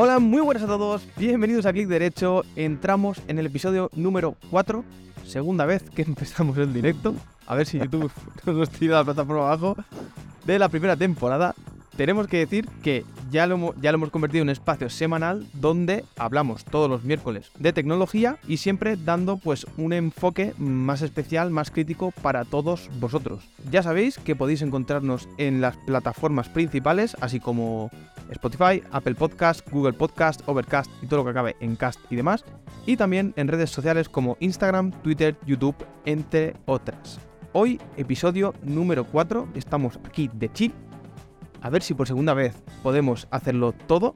Hola, muy buenas a todos, bienvenidos a Click Derecho. Entramos en el episodio número 4, segunda vez que empezamos el directo. A ver si YouTube nos tira la plataforma abajo de la primera temporada. Tenemos que decir que ya lo, hemos convertido en un espacio semanal donde hablamos todos los miércoles de tecnología y siempre dando pues un enfoque más especial, más crítico para todos vosotros. Ya sabéis que podéis encontrarnos en las plataformas principales, así como Spotify, Apple Podcast, Google Podcast, Overcast y todo lo que acabe en cast y demás. Y también en redes sociales como Instagram, Twitter, YouTube, entre otras. Hoy, episodio número 4, estamos aquí de chill. A ver si por segunda vez podemos hacerlo todo.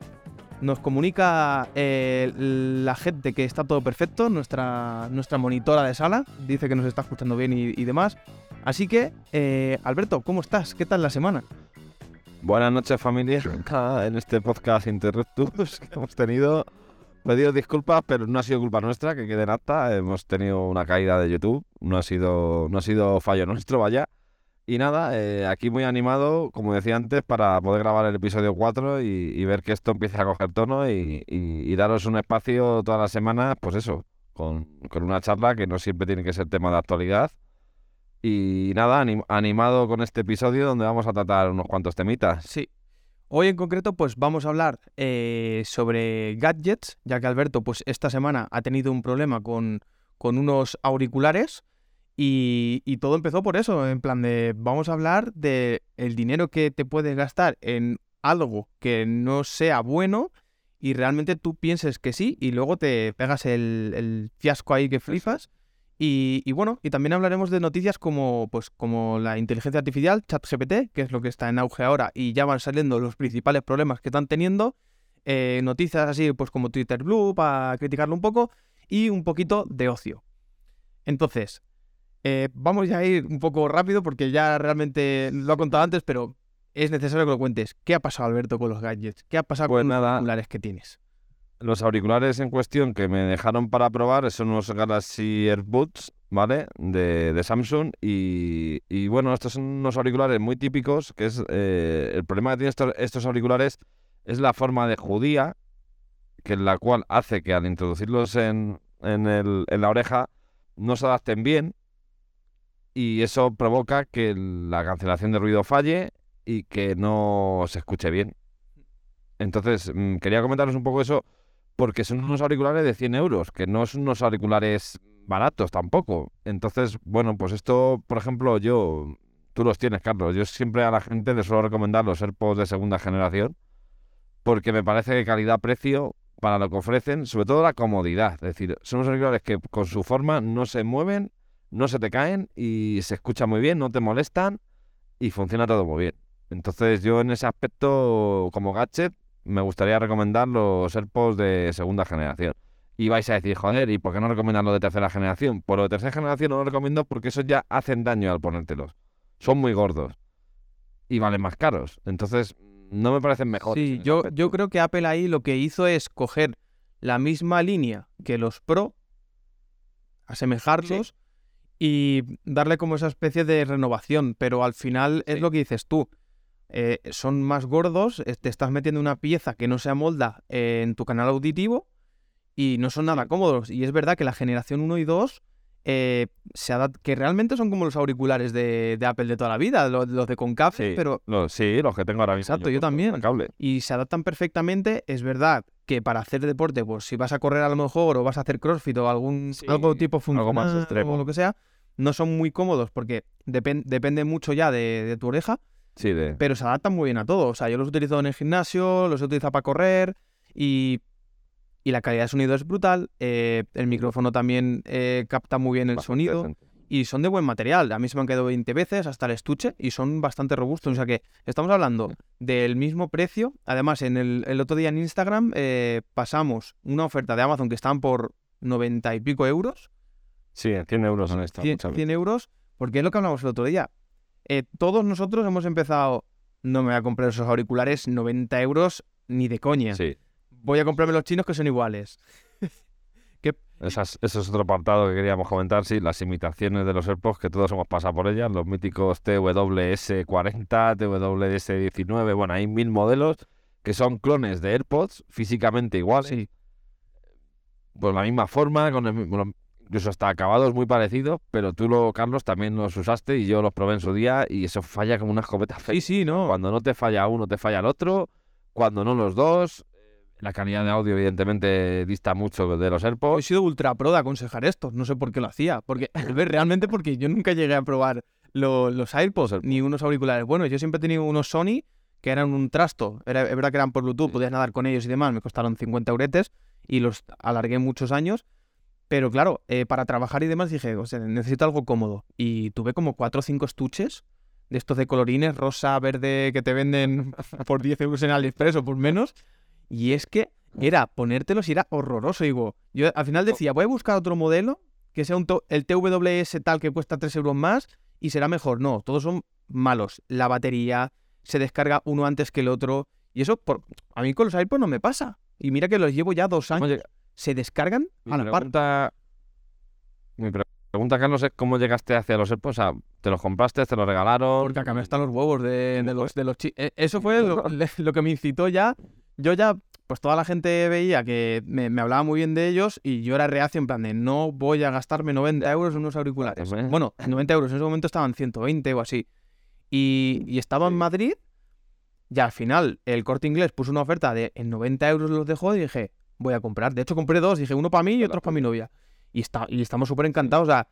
Nos comunica eh, la gente que está todo perfecto, nuestra, nuestra monitora de sala, dice que nos está escuchando bien y, y demás. Así que, eh, Alberto, ¿cómo estás? ¿Qué tal la semana? Buenas noches familia, Acá en este podcast Interruptus que hemos tenido. Pedido disculpas, pero no ha sido culpa nuestra, que quede en acta. Hemos tenido una caída de YouTube, no ha sido, no ha sido fallo nuestro, vaya. Y nada, eh, aquí muy animado, como decía antes, para poder grabar el episodio 4 y, ver que esto empiece a coger tono y, daros un espacio todas las semanas, pues eso, con, una charla que no siempre tiene que ser tema de actualidad. Y nada, anim- animado con este episodio donde vamos a tratar unos cuantos temitas. Sí. Hoy en concreto, pues vamos a hablar eh, sobre gadgets, ya que Alberto, pues esta semana ha tenido un problema con, con unos auriculares y, todo empezó por eso, en plan de vamos a hablar de el dinero que te puedes gastar en algo que no sea bueno y realmente tú pienses que sí y luego te pegas el, el fiasco ahí que flipas. Y, y bueno, y también hablaremos de noticias como, pues, como la inteligencia artificial, ChatGPT, que es lo que está en auge ahora, y ya van saliendo los principales problemas que están teniendo. eh, noticias así, pues como Twitter Blue, para criticarlo un poco, y un poquito de ocio. Entonces, eh, vamos ya a ir un poco rápido porque ya realmente lo he contado antes, pero es necesario que lo cuentes. ¿Qué ha pasado, Alberto, con los gadgets? ¿Qué ha pasado Pues con los auriculares que tienes? Los auriculares en cuestión que me dejaron para probar son unos Galaxy AirBuds, ¿vale? De, de Samsung. Y, y bueno, estos son unos auriculares muy típicos, que es eh, el problema que tienen estos, estos auriculares es la forma de judía, que la cual hace que al introducirlos en, en, el- en la oreja no se adapten bien. Y eso provoca que la cancelación de ruido falle y que no se escuche bien. Entonces, mm, quería comentaros un poco eso porque son unos auriculares de 100 euros, que no son unos auriculares baratos tampoco. Entonces, bueno, pues esto, por ejemplo, yo, tú los tienes, Carlos, yo siempre a la gente les suelo recomendar los AirPods de segunda generación, porque me parece que calidad-precio para lo que ofrecen, sobre todo la comodidad. Es decir, son unos auriculares que con su forma no se mueven, no se te caen y se escucha muy bien, no te molestan y funciona todo muy bien. Entonces yo en ese aspecto, como gadget, me gustaría recomendar los AirPods de segunda generación. Y vais a decir, joder, ¿y por qué no recomiendan los de tercera generación? Pues los de tercera generación no los recomiendo porque esos ya hacen daño al ponértelos. Son muy gordos. Y valen más caros. Entonces, no me parecen mejores. Sí, yo, yo creo que Apple ahí lo que hizo es coger la misma línea que los Pro, asemejarlos y darle como esa especie de renovación, pero al final es Sí. lo que dices tú. eh, son más gordos, eh, te estás metiendo una pieza que no se amolda eh, en tu canal auditivo y no son nada cómodos. Y es verdad que la generación 1 y 2 eh, se que realmente son como los auriculares de, de Apple de toda la vida, los, los de Concave, Sí, pero los, sí, los que tengo ahora mismo. Exacto, yo también. Cable. y se adaptan perfectamente. Es verdad que para hacer deporte, pues si vas a correr a lo mejor o vas a hacer crossfit o algún Sí, algo tipo funcional algo más extremo. o lo que sea, no son muy cómodos porque depen- depende mucho ya de, de tu oreja, Sí, de... pero se adaptan muy bien a todo. O sea, yo los utilizo en el gimnasio, los he utilizado para correr y, y la calidad de sonido es brutal. eh, el micrófono también eh, capta muy bien el bastante sonido decente. y son de buen material. A mí se me han quedado 20 veces hasta el estuche y son bastante robustos. O sea que estamos hablando del mismo precio. Además, en el, el otro día en Instagram eh, pasamos una oferta de Amazon que estaban por 90 y pico euros, Sí, en 100 euros son estas. 100, muchas 100 euros, porque es lo que hablamos el otro día. Eh, todos nosotros hemos empezado, no me voy a comprar esos auriculares 90 euros ni de coña. Sí. Voy a comprarme los chinos que son iguales. Esas- ese es otro apartado que queríamos comentar, sí, las imitaciones de los AirPods, que todos hemos pasado por ellas, los míticos TWS40, TWS19, bueno, hay mil modelos que son clones de AirPods, físicamente iguales. Sí. Pues la misma forma, con el mismo- incluso hasta acabados muy parecidos, pero tú, lo, Carlos, también los usaste y yo los probé en su día y eso falla como una escopeta Sí, fake. sí, no. Cuando no te falla uno, te falla el otro. Cuando no los dos. La calidad de audio, evidentemente, dista mucho de los He AirPods. sido ultra pro de aconsejar esto. No sé por qué lo hacía. Porque, realmente porque yo nunca llegué a probar lo- los AirPods ni unos auriculares. Bueno, yo siempre he tenido unos Sony que eran un trasto. Era, es verdad que eran por Bluetooth, Sí. podías nadar con ellos y demás. Me costaron 50 euretes y los alargué muchos años. Pero claro, eh, para trabajar y demás dije, o sea, necesito algo cómodo. Y tuve como cuatro o cinco estuches de estos de colorines, rosa, verde, que te venden por 10 euros en AliExpress o por menos. Y es que era ponértelos y era horroroso. Digo, yo al final decía, voy a buscar otro modelo que sea un el TWS tal que cuesta 3 euros más y será mejor. No, todos son malos. La batería se descarga uno antes que el otro. Y eso por... a mí con los AirPods no me pasa. Y mira que los llevo ya dos años. Oye, Se descargan mi a la par. pregunta, mi pre- pregunta, Carlos, es cómo llegaste hacia los AirPods. O sea, ¿te los compraste, te los regalaron? Porque acá me están los huevos de, de los, de los eh, Eso fue lo, que me incitó ya. Yo ya, pues toda la gente veía que me, me hablaba muy bien de ellos y yo era reacio en plan de no voy a gastarme 90 euros en unos auriculares. Bueno, 90 euros en ese momento estaban 120 o así. Y, y estaba en. Madrid y al final el corte inglés puso una oferta de en 90 euros los dejó y dije, voy a comprar. De hecho compré dos, dije uno para mí y otro para mi novia. Y, está, y estamos súper encantados. O sea,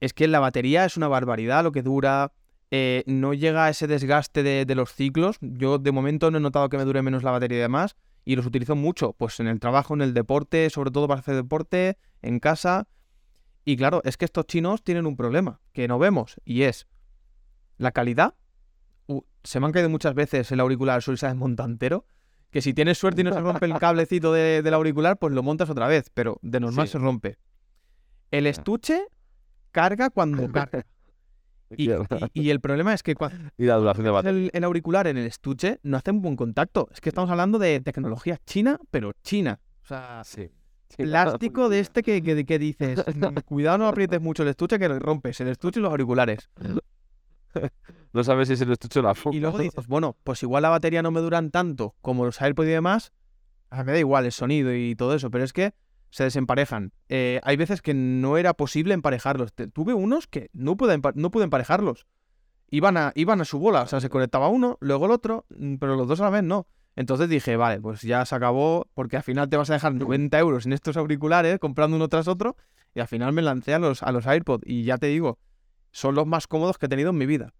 es que la batería es una barbaridad lo que dura. eh, no llega a ese desgaste de, de los ciclos. Yo de momento no he notado que me dure menos la batería y demás. Y los utilizo mucho, pues en el trabajo, en el deporte, sobre todo para hacer deporte, en casa. Y claro, es que estos chinos tienen un problema que no vemos y es la calidad. Uh, se me han caído muchas veces el auricular suele ser montantero. Que si tienes suerte y no se rompe el cablecito de- del auricular, pues lo montas otra vez, pero de normal Sí. se rompe. El estuche carga cuando carga. Y, y- y el problema es que cuando Y la duración de el, el auricular en el estuche no hace un buen contacto. Es que estamos hablando de tecnología china, pero china. O sea, Sí. plástico de este que, que, que dices, "Mm, cuidado no aprietes mucho el estuche que rompes el estuche y los auriculares. No sabes si es el estuche o la funda. Y luego dices, bueno, pues igual la batería no me duran tanto como los AirPods y demás. A mí me da igual el sonido y todo eso, pero es que se desemparejan. Eh, hay veces que no era posible emparejarlos. Tuve unos que no pude, no pude emparejarlos. Iban a, iban a su bola, o sea, se conectaba uno, luego el otro, mm, pero los dos a la vez no. Entonces dije, vale, pues ya se acabó, porque al final te vas a dejar 90 euros en estos auriculares, comprando uno tras otro, y al final me lancé a los, a los AirPods, y ya te digo, son los más cómodos que he tenido en mi vida.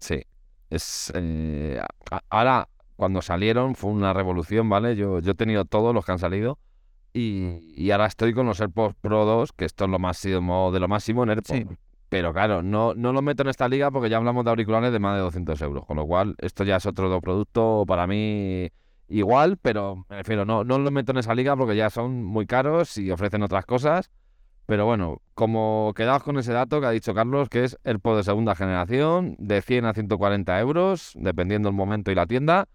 Sí. Es, eh, ahora, cuando salieron, fue una revolución, ¿vale? Yo, yo he tenido todos los que han salido. Y, y ahora estoy con los AirPods Pro 2, que esto es lo máximo de lo máximo en AirPods. Sí. Pero claro, no, no lo meto en esta liga porque ya hablamos de auriculares de más de 200 euros. Con lo cual, esto ya es otro producto para mí igual, pero me refiero, no, no lo meto en esa liga porque ya son muy caros y ofrecen otras cosas. Pero bueno, como quedaos con ese dato que ha dicho Carlos, que es AirPod de segunda generación, de 100 a 140 euros, dependiendo el momento y la tienda.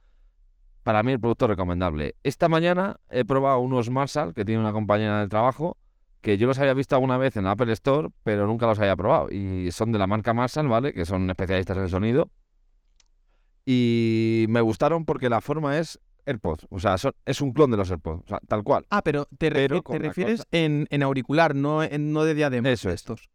Para mí el producto recomendable. Esta mañana he probado unos Marshall que tiene una compañera del trabajo, que yo los había visto alguna vez en la Apple Store, pero nunca los había probado. Y son de la marca Marshall, ¿vale? Que son especialistas en sonido. Y me gustaron porque la forma es AirPods. O sea, son- es un clon de los AirPods. O sea, tal cual. Ah, pero te, refi- Pero te refieres en, en auricular, no, en, no de diadema. Eso estos.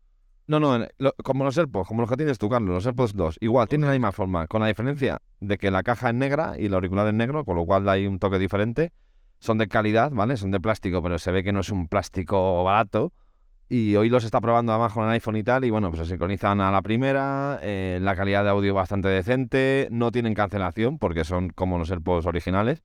No, no, lo- como los AirPods, como los que tienes tú, Carlos, los AirPods 2, igual, tienen la misma forma, con la diferencia de que la caja es negra y el auricular es negro, con lo cual hay un toque diferente. Son de calidad, ¿vale? Son de plástico, pero se ve que no es un plástico barato. Y hoy los está probando además con el iPhone y tal, y bueno, pues se sincronizan a la primera, eh, la calidad de audio bastante decente, no tienen cancelación porque son como los AirPods originales,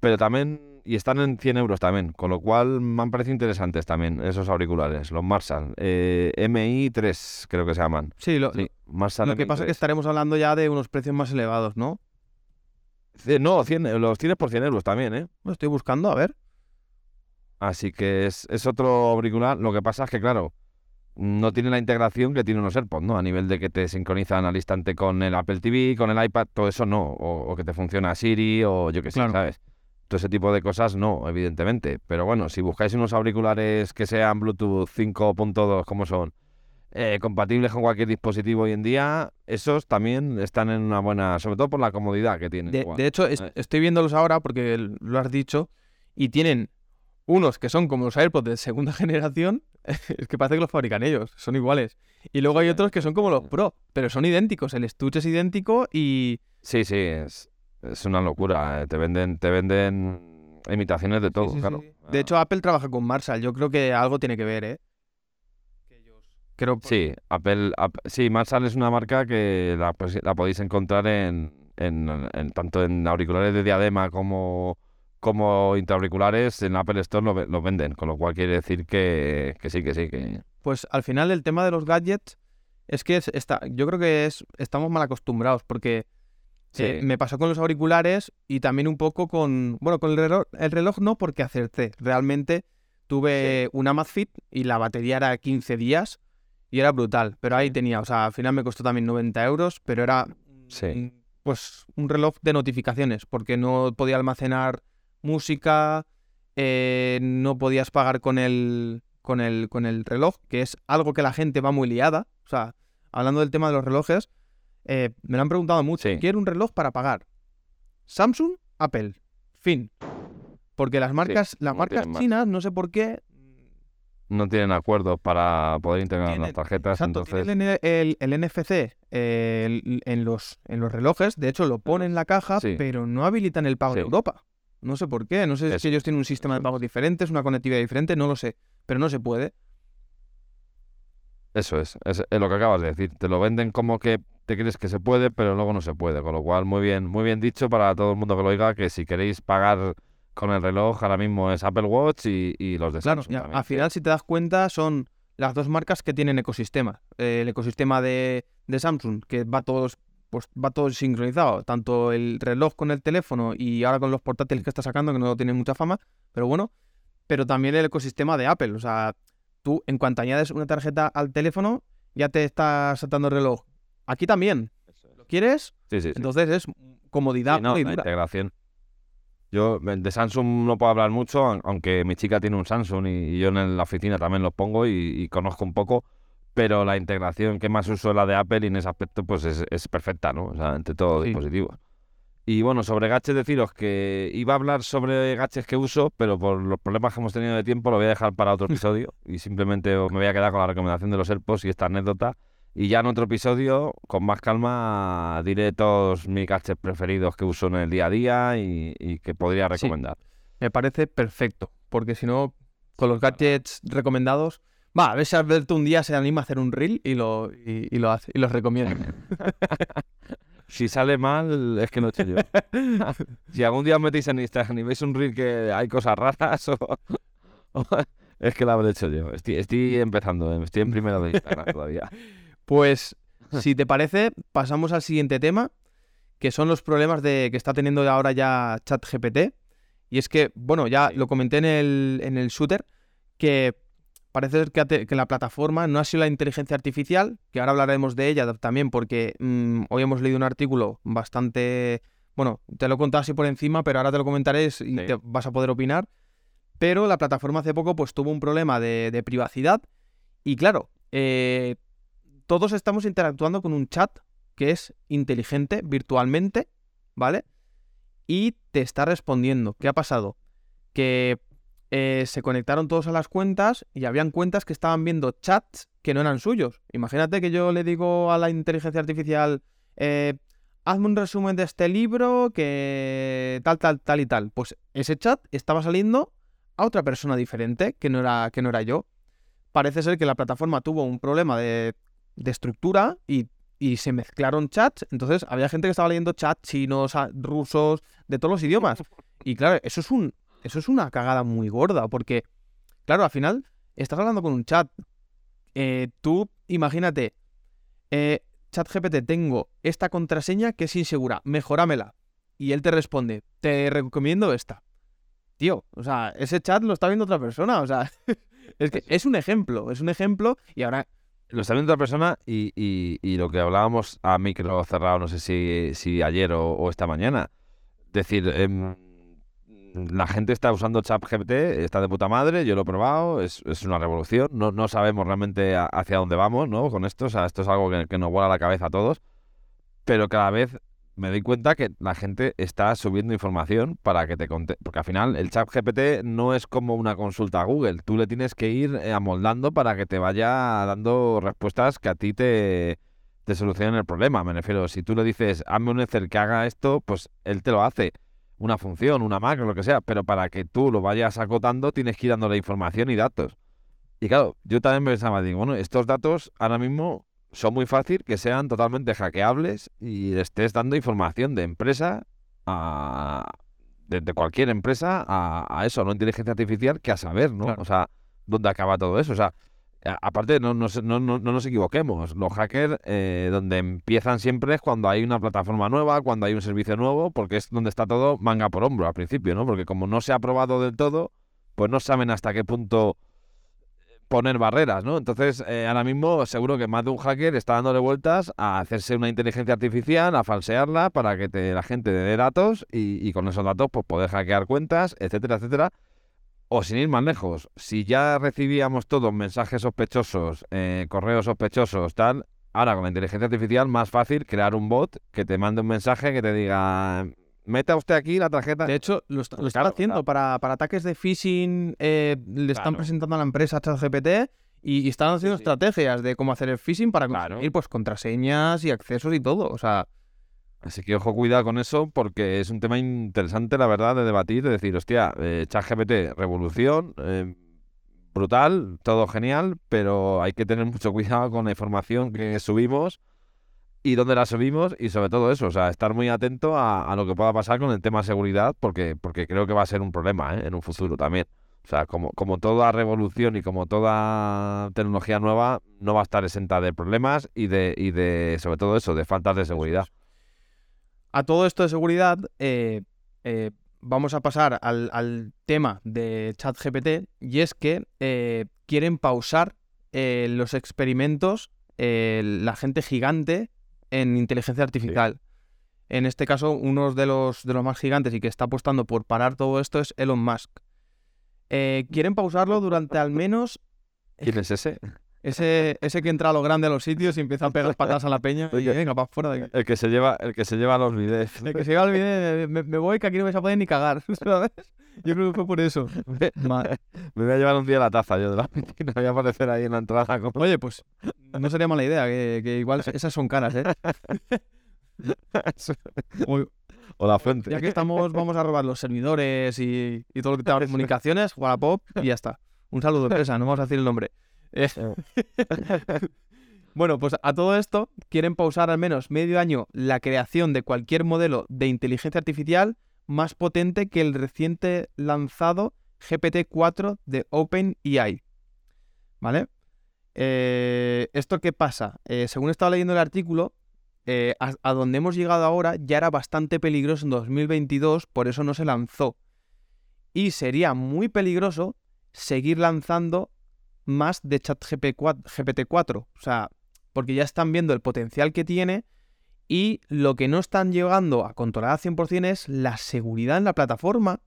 pero también, y están en 100 euros también, con lo cual me han parecido interesantes también esos auriculares, los Marshall, eh, MI3 creo que se llaman. Sí, lo, Sí, Marshall lo que pasa es que MI3. estaremos hablando ya de unos precios más elevados, ¿no? Eh, No, 100, los tienes por 100 euros también, ¿eh? Lo estoy buscando, a ver. Así que es, es otro auricular. Lo que pasa es que, claro, no tiene la integración que tienen los AirPods, ¿no? A nivel de que te sincronizan al instante con el Apple TV, con el iPad, todo eso no. O, o que te funciona Siri o yo qué sé, Claro. ¿sabes? Todo ese tipo de cosas no, evidentemente. Pero bueno, si buscáis unos auriculares que sean Bluetooth 5.2, como son, eh, compatibles con cualquier dispositivo hoy en día, esos también están en una buena, sobre todo por la comodidad que tienen. De, de hecho, es- Eh. estoy viéndolos ahora porque lo has dicho y tienen unos que son como los AirPods de segunda generación, es que parece que los fabrican ellos, son iguales. Y luego hay otros que son como los Pro, pero son idénticos, el estuche es idéntico y Sí, sí, es, es una locura. eh, Te venden, te venden imitaciones de todo, Sí, sí, claro. sí. De hecho, Apple trabaja con Marshall. Yo creo que algo tiene que ver, ¿eh? Creo Sí, Apple, Ap- sí, Marshall es una marca que la, pues, la podéis encontrar en, en- en- tanto en auriculares de diadema como, como intraauriculares, en Apple Store lo, ve- lo venden, con lo cual quiere decir que, que sí, que sí, que Pues al final el tema de los gadgets es que es, está, yo creo que es, estamos mal acostumbrados porque sí, eh, me pasó con los auriculares y también un poco con, bueno, con el reloj, el reloj no porque acerté. Realmente tuve una Amazfit y la batería era 15 días y era brutal. Pero ahí Sí. tenía, o sea, al final me costó también 90 euros, pero era Sí. un- pues un reloj de notificaciones porque no podía almacenar música, eh, no podías pagar con el, con el, con el reloj, que es algo que la gente va muy liada. O sea, hablando del tema de los relojes, eh, me lo han preguntado mucho. Sí. Quiero un reloj para pagar. Samsung, Apple. Fin. Porque las marcas, las no marcas chinas, no sé por qué. no tienen acuerdos para poder integrar las tarjetas, Exacto, entonces... tienen el, el- el NFC eh, el- en, los, en los relojes. De hecho, lo ponen en la caja, Sí. pero no habilitan el pago de. Europa. No sé por qué. No sé si es ellos tienen un sistema de pagos diferentes, una conectividad diferente, no lo sé. Pero no se puede. Eso es, es, es lo que acabas de decir. Te lo venden como que te crees que se puede, pero luego no se puede. Con lo cual, muy bien, muy bien dicho para todo el mundo que lo oiga, que si queréis pagar con el reloj, ahora mismo es Apple Watch y, y los de Claro, ya, al final, si te das cuenta, son las dos marcas que tienen ecosistema. Eh, el ecosistema de, de Samsung, que va todos, pues va todo sincronizado. Tanto el reloj con el teléfono y ahora con los portátiles que está sacando, que no tienen mucha fama, pero bueno. Pero también el ecosistema de Apple. O sea, tú en cuanto añades una tarjeta al teléfono, ya te está saltando el reloj. Aquí también. ¿Lo quieres? Sí, sí, sí. Entonces es comodidad Sí, no, pura y la dura. integración. Yo de Samsung no puedo hablar mucho, aun- aunque mi chica tiene un Samsung y, y yo en la oficina también los pongo y, y conozco un poco, pero la integración que más uso es la de Apple y en ese aspecto pues es, es perfecta, ¿no? O sea, entre todos los Sí. dispositivos. Y bueno, sobre gadgets deciros que iba a hablar sobre gadgets que uso, pero por los problemas que hemos tenido de tiempo lo voy a dejar para otro episodio y simplemente me voy a quedar con la recomendación de los AirPods y esta anécdota. Y ya en otro episodio, con más calma, diré todos mis gadgets preferidos que uso en el día a día y, y que podría Sí. recomendar. Me parece perfecto, porque si no, con los gadgets recomendados, va, a ver si Alberto un día se anima a hacer un reel y lo, y, y lo hace, y los recomienda. Si sale mal, es que no he hecho yo. si algún día os metéis en Instagram y veis un reel que hay cosas raras, o, o- es que lo habré hecho yo. Estoy, estoy empezando, eh, estoy en primero de Instagram todavía. Pues, si te parece, pasamos al siguiente tema, que son los problemas de que está teniendo ahora ya ChatGPT. Y es que, bueno, ya lo comenté en el, en el shooter, que parece ser que, la plataforma no ha sido la inteligencia artificial, que ahora hablaremos de ella también, porque mm, hoy hemos leído un artículo bastante... Bueno, te lo he contado así por encima, pero ahora te lo comentaré y Sí. te vas a poder opinar. Pero la plataforma hace poco pues tuvo un problema de, de privacidad y claro, eh, todos estamos interactuando con un chat que es inteligente virtualmente, ¿vale? Y te está respondiendo. ¿Qué ha pasado? Que eh, se conectaron todos a las cuentas y habían cuentas que estaban viendo chats que no eran suyos. Imagínate que yo le digo a la inteligencia artificial, eh, hazme un resumen de este libro que tal, tal, tal y tal. Pues ese chat estaba saliendo a otra persona diferente que no era, que no era yo. Parece ser que la plataforma tuvo un problema de, de estructura y, y se mezclaron chats. Entonces había gente que estaba leyendo chats chinos, rusos, de todos los idiomas. Y claro, eso es un, eso es una cagada muy gorda, porque, claro, al final estás hablando con un chat. Eh, tú, imagínate, eh, chat GPT, tengo esta contraseña que es insegura, mejóramela. Y él te responde, te recomiendo esta. Tío, o sea, ese chat lo está viendo otra persona, o sea, es que es un ejemplo, es un ejemplo y ahora, Lo está viendo otra persona y, y- y lo que hablábamos a micro cerrado, no sé si, si ayer o, o esta mañana. Decir, em, la gente está usando ChatGPT, está de puta madre, yo lo he probado, es, una revolución, no, sabemos realmente hacia dónde vamos, ¿no? Con esto, o sea, esto es algo que, que nos vuela la cabeza a todos, pero cada vez me doy cuenta que la gente está subiendo información para que te conte, porque al final el ChatGPT no es como una consulta a Google, tú le tienes que ir amoldando para que te vaya dando respuestas que a ti te, te solucionen el problema, me refiero, si tú le dices, hazme un Excel que haga esto, pues él te lo hace una función, una macro, lo que sea, pero para que tú lo vayas acotando tienes que ir dándole información y datos. Y claro, yo también pensaba, digo, bueno, estos datos ahora mismo son muy fácil que sean totalmente hackeables y estés dando información de empresa a... de, de cualquier empresa a, a eso, una inteligencia artificial que a saber, ¿no? Claro. O sea, dónde acaba todo eso. O sea, aparte, no, no, no, no- no nos equivoquemos. Los hackers, eh, donde empiezan siempre es cuando hay una plataforma nueva, cuando hay un servicio nuevo, porque es donde está todo manga por hombro al principio, ¿no? Porque como no se ha probado del todo, pues no saben hasta qué punto poner barreras, ¿no? Entonces, eh, ahora mismo seguro que más de un hacker está dándole vueltas a hacerse una inteligencia artificial, a falsearla para que te- la gente dé datos y, y con esos datos pues poder hackear cuentas, etcétera, etcétera. O sin ir más lejos, si ya recibíamos todos mensajes sospechosos, eh, correos sospechosos, tal, ahora con la inteligencia artificial más fácil crear un bot que te mande un mensaje que te diga, meta usted aquí la tarjeta. De hecho, lo, est- lo están Claro, haciendo claro. para, para ataques de phishing. eh, le están Claro. presentando a la empresa ChatGPT y, y están haciendo sí. estrategias de cómo hacer el phishing para conseguir pues, contraseñas y accesos y todo. O sea, Así que ojo, cuidado con eso, porque es un tema interesante, la verdad, de debatir, de decir, hostia, eh, ChatGPT, revolución, eh, brutal, todo genial, pero hay que tener mucho cuidado con la información que subimos y dónde la subimos y sobre todo eso, o sea, estar muy atento a, a lo que pueda pasar con el tema seguridad, porque, porque creo que va a ser un problema ¿eh? en un futuro también. O sea, como, como toda revolución y como toda tecnología nueva, no va a estar exenta de problemas y de, y de sobre todo eso, de faltas de seguridad. A todo esto de seguridad, eh, eh, vamos a pasar al, al tema de ChatGPT y es que eh, quieren pausar los experimentos la gente gigante en inteligencia artificial. En este caso, uno de los, de los más gigantes y que está apostando por parar todo esto es Elon Musk. Quieren pausarlo durante al menos ¿Quién es ese? Ese, ese que entra a lo grande a los sitios y empieza a pegar patadas a la peña y Oye. venga, para fuera de aquí. El que se lleva, el que se lleva los videos. El que se iba al vídeo, me, me voy que aquí no vais a poder ni cagar, ¿sabes? Yo creo que fue por eso. Me voy a llevar un día la taza yo de la piscina. Voy a aparecer ahí en la entrada como... Oye, pues no sería mala idea, que, que igual esas son caras, ¿eh? Uy, o la fuente. ya que estamos, vamos a robar los servidores y, y todo lo que tenga comunicaciones, Wallapop y ya está. Un saludo, empresa, no vamos a decir el nombre. Eh, Bueno, pues a todo esto quieren pausar al menos medio año la creación de cualquier modelo de inteligencia artificial más potente que el reciente lanzado GPT-4 de OpenAI. ¿Vale? Eh, ¿Esto qué pasa? Eh, según estaba leyendo el artículo, eh, a, a donde hemos llegado ahora ya era bastante peligroso en 2022, por eso no se lanzó. Y sería muy peligroso seguir lanzando más de ChatGPT-4. O sea, porque ya están viendo el potencial que tiene y lo que no están llegando a controlar al 100% es la seguridad en la plataforma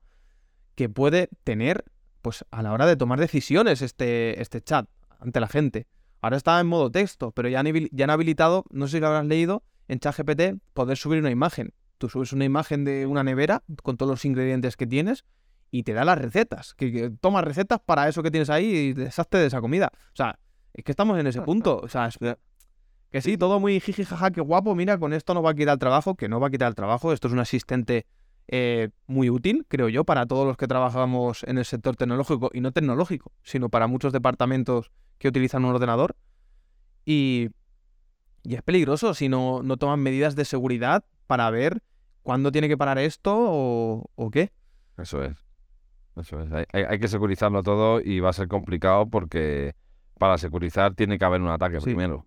que puede tener pues a la hora de tomar decisiones este, este chat ante la gente. Ahora está en modo texto, pero ya han, ya han habilitado, no sé si lo habrás leído, en ChatGPT poder subir una imagen. Tú subes una imagen de una nevera con todos los ingredientes que tienes y te da las recetas. Que, que toma recetas para eso que tienes ahí y deshazte de esa comida. O sea, es que estamos en ese punto. O sea, es- que sí, todo muy jiji, jaja, qué guapo. Mira, con esto no va a quitar el trabajo, que no va a quitar el trabajo. Esto es un asistente eh, muy útil, creo yo, para todos los que trabajamos en el sector tecnológico y no tecnológico, sino para muchos departamentos que utilizan un ordenador. Y, y es peligroso si no, no toman medidas de seguridad para ver cuándo tiene que parar esto o, o qué. Eso es. Eso es. Hay, hay- hay que securizarlo todo y va a ser complicado porque para securizar tiene que haber un ataque Sí. primero.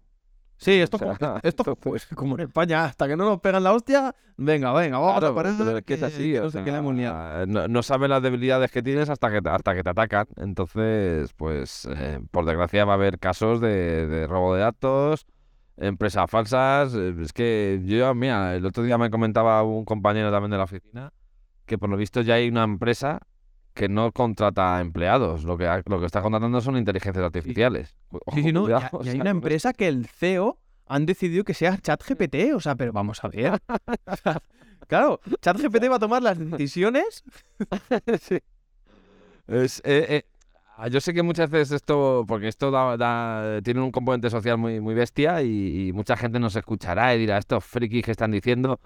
Sí, esto, O sea, como, esto pues, como en España, hasta que no nos pegan la hostia, venga, venga, vamos Claro, a parar. pero es que es así. que no sea, no, no sabes las debilidades que tienes hasta que, te- hasta que te atacan. Entonces, pues, eh, por desgracia va a haber casos de, de robo de datos, empresas falsas. eh, Es que yo, mira, el otro día me comentaba un compañero también de la oficina que por lo visto ya hay una empresa que no contrata empleados. Lo que, lo que está contratando son inteligencias artificiales. Sí, sí, no. Y, Cuidado, ha- o y hay una empresa que el CEO han decidido que sea ChatGPT. O sea, pero vamos a ver. O sea, claro, ChatGPT va a tomar las decisiones. Sí. Es, eh, eh, ah, yo sé que muchas veces esto, porque esto da- da- tiene un componente social muy, muy bestia y, y mucha gente nos escuchará y dirá, estos frikis que están diciendo,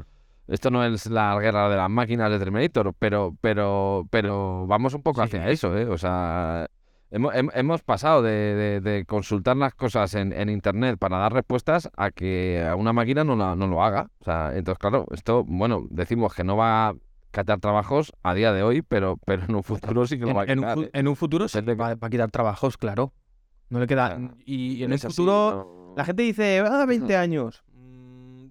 esto no es la guerra de las máquinas de Terminator, pero, pero, pero vamos un poco Sí. hacia eso, ¿eh? O sea, hemos, hem- hemos pasado de, de- de consultar las cosas en, en Internet para dar respuestas a que a una máquina no, la- no lo haga. O sea, entonces, claro, esto, bueno, decimos que no va a catar trabajos a día de hoy, pero, pero en un futuro sí que lo En, va a en un, quitar. ¿eh? en un futuro sí va, va a quitar trabajos, claro. No le queda. Y, en el así, futuro, no- la gente dice, ah, 20 años.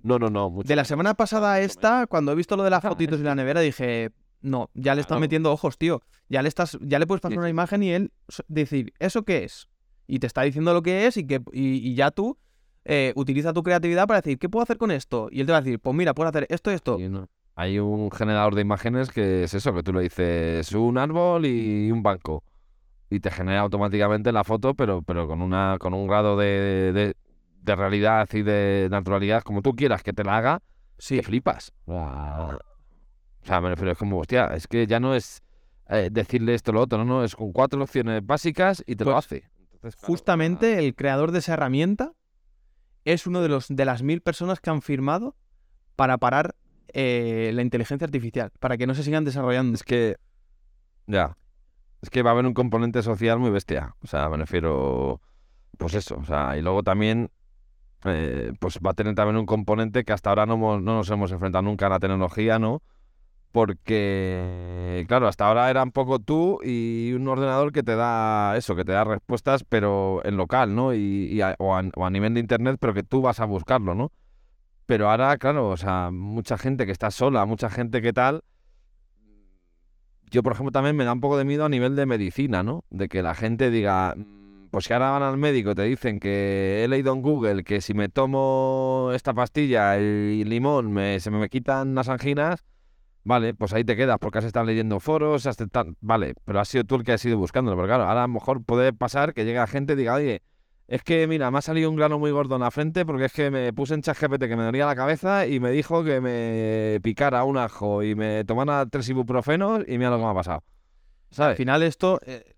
No, no, no. mucho De la semana pasada a esta, cuando he visto lo de las fotitos y la nevera, dije, no, ya le estás metiendo ojos, tío. Ya le estás, ya le puedes pasar Sí, una imagen y él decir, ¿eso qué es? Y te está diciendo lo que es y que y, y ya tú eh, utiliza tu creatividad para decir, ¿qué puedo hacer con esto? Y él te va a decir, pues mira, puedo hacer esto y esto. Hay un generador de imágenes que es eso, que tú le dices un árbol y un banco. Y te genera automáticamente la foto, pero, pero con una, con un grado de, de, de realidad y de naturalidad, como tú quieras que te la haga, Sí, que flipas. O sea, o sea, me refiero, es como, hostia, es que ya no es eh, decirle esto o lo otro, no, no, es con cuatro opciones básicas y te lo Pues, hace. Entonces, claro, justamente el creador de esa herramienta es uno de los de las mil personas que han firmado para parar eh, la inteligencia artificial, para que no se sigan desarrollando. Es que. Ya. Es que va a haber un componente social muy bestia. O sea, me refiero. Pues eso. O sea, y luego también. Eh, pues va a tener también un componente que hasta ahora no, no nos hemos enfrentado nunca a la tecnología, ¿no? Porque, claro, hasta ahora era un poco tú y un ordenador que te da eso, que te da respuestas, pero en local, ¿no? Y, o, a, o a nivel de internet, pero que tú vas a buscarlo, ¿no? Pero ahora, claro, o sea, mucha gente que está sola, mucha gente que tal. Yo, por ejemplo, también me da un poco de miedo a nivel de medicina, ¿no? De que la gente diga, "Mm, pues si ahora van al médico y te dicen que he leído en Google que si me tomo esta pastilla y limón me, se me quitan las anginas, vale, pues ahí te quedas porque has estado leyendo foros, has estado- vale, pero has sido tú el que has ido buscándolo. Pero claro, ahora a lo mejor puede pasar que llegue gente y diga, oye, es que mira, me ha salido un grano muy gordo en la frente porque es que me puse en ChatGPT que me dolía la cabeza y me dijo que me picara un ajo y me tomara tres ibuprofenos y mira lo que me ha pasado. Al final esto, eh,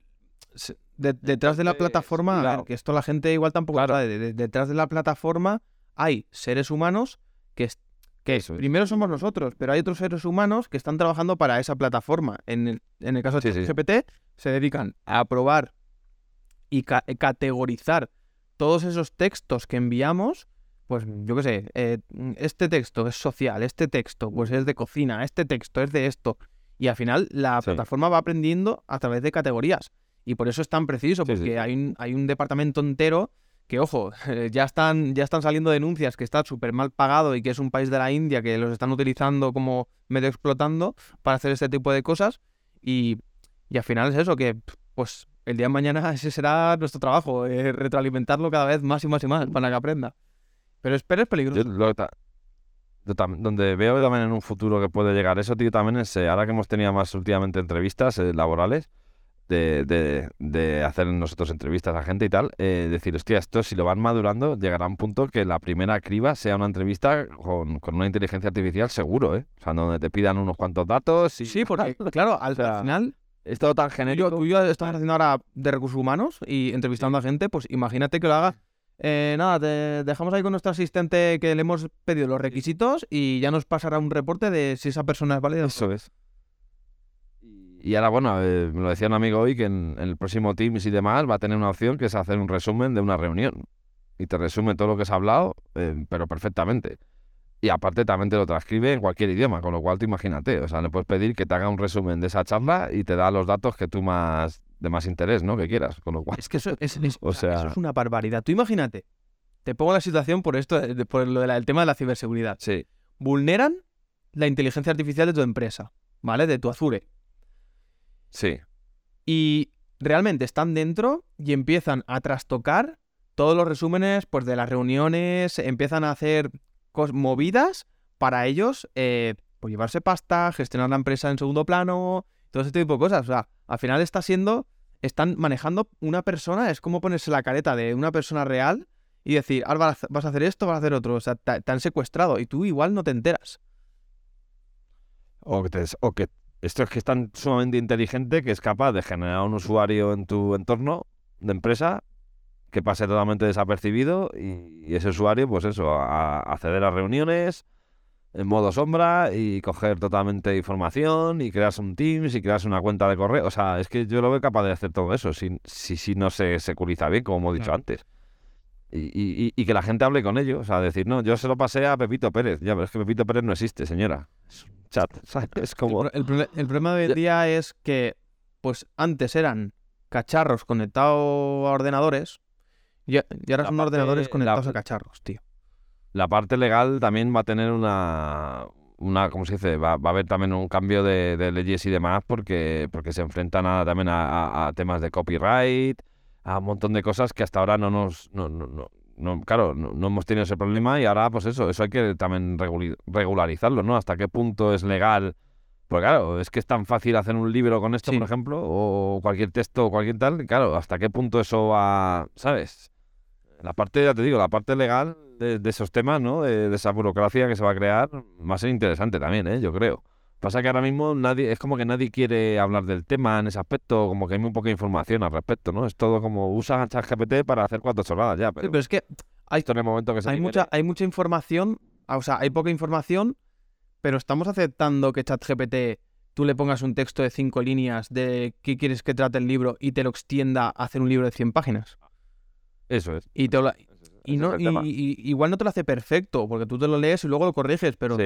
de- detrás de la plataforma, ver, cuidado. que esto la gente igual tampoco Claro. sabe, de- de- detrás de la plataforma hay seres humanos que, que Eso es. primero somos nosotros, pero hay otros seres humanos que están trabajando para esa plataforma. En el, en el caso de Sí, sí. GPT, se dedican a probar y ca- eh, categorizar todos esos textos que enviamos. Pues yo qué sé, eh, este texto es social, este texto pues es de cocina, este texto es de esto. Y al final la Sí. plataforma va aprendiendo a través de categorías. Y por eso es tan preciso, Sí, sí. porque Hay, un, hay un departamento entero que, ojo, ya están, ya están saliendo denuncias que está súper mal pagado y que es un país de la India que los están utilizando como medio explotando para hacer este tipo de cosas. Y, y al final es eso, que pues el día de mañana ese será nuestro trabajo, eh, retroalimentarlo cada vez más y más y más para que aprenda. Pero es, pero es peligroso. Yo lo que ta- yo tam- donde veo también en un futuro que puede llegar eso, tío, también es, eh, ahora que hemos tenido más últimamente entrevistas eh, laborales, de, de, de hacer nosotros entrevistas a gente y tal, eh, decir, hostia, esto si lo van madurando, llegará un punto que la primera criba sea una entrevista con, con una inteligencia artificial seguro, ¿eh? O sea, donde te pidan unos cuantos datos y... Sí, porque claro, al, O sea, al final Es todo tan Yo, genérico. tú y yo estamos haciendo ahora de recursos humanos y entrevistando a gente, pues imagínate que lo haga. eh, nada, te dejamos ahí con nuestro asistente que le hemos pedido los requisitos y ya nos pasará un reporte de si esa persona es válida. o no. Eso es. Y ahora, bueno, eh, me lo decía un amigo hoy que en, en el próximo Teams y demás va a tener una opción que es hacer un resumen de una reunión. Y te resume todo lo que se ha hablado, eh, pero perfectamente. Y aparte también te lo transcribe en cualquier idioma, con lo cual tú imagínate, o sea, le puedes pedir que te haga un resumen de esa charla y te da los datos que tú más de más interés, ¿no? Que quieras, con lo cual. Es que eso es, es- O sea, eso es una barbaridad. Tú imagínate, te pongo la situación por esto, de- por lo del tema de la ciberseguridad. Sí, Vulneran la inteligencia artificial de tu empresa, ¿vale? De tu Azure. Sí, y realmente están dentro y empiezan a trastocar todos los resúmenes pues, de las reuniones, empiezan a hacer movidas para ellos eh, pues llevarse pasta, gestionar la empresa en segundo plano, todo ese tipo de cosas. O sea, al final está siendo, están manejando una persona, es como ponerse la careta de una persona real y decir, ahora vas a hacer esto, vas a hacer otro. O sea, te, han secuestrado y tú igual no te enteras. O que, o que esto es que es tan sumamente inteligente que es capaz de generar un usuario en tu entorno de empresa que pase totalmente desapercibido y, ese usuario, pues eso, a, acceder a reuniones en modo sombra y coger totalmente información y crearse un Teams y crearse una cuenta de correo. O sea, es que yo lo veo capaz de hacer todo eso si, si, si no se securiza bien, como hemos dicho antes. Y, y, que la gente hable con ellos. O sea, decir, no, yo se lo pasé a Pepito Pérez. Ya, pero es que Pepito Pérez no existe, señora. Es chat. Es como... El, el problema de hoy día es que, pues antes eran cacharros conectados a ordenadores y, ahora son ordenadores conectados a cacharros, tío. La parte legal también va a tener una, una ¿cómo se dice? Va, a haber también un cambio de, leyes y demás porque, porque se enfrentan también a, temas de copyright, a un montón de cosas que hasta ahora no nos... No, no, no, claro, no, hemos tenido ese problema y ahora pues eso, eso hay que también regularizarlo, ¿no? Hasta qué punto es legal pues claro, es que es tan fácil hacer un libro con esto, por ejemplo, o cualquier texto o cualquier tal. Claro, ¿hasta qué punto eso va, sabes? La parte, ya te digo, la parte legal de, esos temas, ¿no? De, esa burocracia que se va a crear, va a ser interesante también, ¿eh? Yo creo. Pasa que ahora mismo nadie, es como que nadie quiere hablar del tema en ese aspecto, como que hay muy poca información al respecto, ¿no? Es todo como usan ChatGPT para hacer cuatro chorradas ya. Pero, sí, pero es que hay, en el momento que se hay mucha, hay mucha información, o sea, hay poca información pero estamos aceptando que ChatGPT tú le pongas un texto de cinco líneas de qué quieres que trate el libro y te lo extienda a hacer un libro de 100 páginas. Eso es. Y, y, no, igual no te lo hace perfecto, porque tú te lo lees y luego lo corriges, pero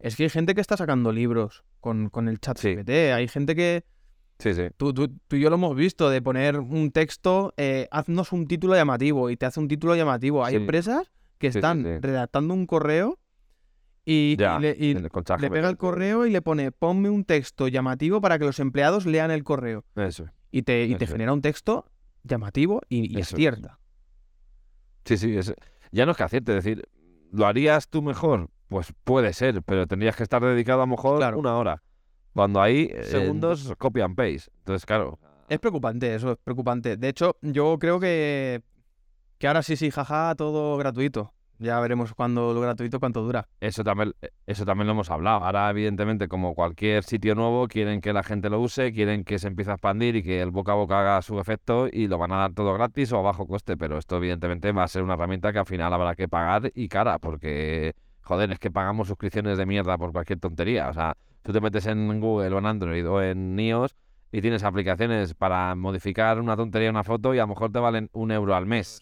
es que hay gente que está sacando libros con, el chat Hay gente que... Sí, sí. Tú, tú, y yo lo hemos visto, de poner un texto, eh, haznos un título llamativo y te hace un título llamativo. Hay empresas que están redactando un correo y, le, pega el correo y le pone, ponme un texto llamativo para que los empleados lean el correo. Eso. Y te, y te genera un texto llamativo y, y cierta. Sí, sí. Ya no es que hacerte, decir, ¿lo harías tú mejor? Pues puede ser, pero tendrías que estar dedicado a lo mejor una hora. Cuando hay eh, segundos, copy and paste. Entonces, claro. Es preocupante, eso es preocupante. De hecho, yo creo que, que ahora sí, sí, jaja, todo gratuito. Ya veremos cuándo lo gratuito cuánto dura. Eso también, eso también lo hemos hablado. Ahora, evidentemente, como cualquier sitio nuevo, quieren que la gente lo use, quieren que se empiece a expandir y que el boca a boca haga su efecto y lo van a dar todo gratis o a bajo coste. Pero esto, evidentemente, va a ser una herramienta que al final habrá que pagar y cara, porque, joder, es que pagamos suscripciones de mierda por cualquier tontería. O sea, tú te metes en Google o en Android o en iOS y tienes aplicaciones para modificar una tontería, una foto y a lo mejor te valen un euro al mes.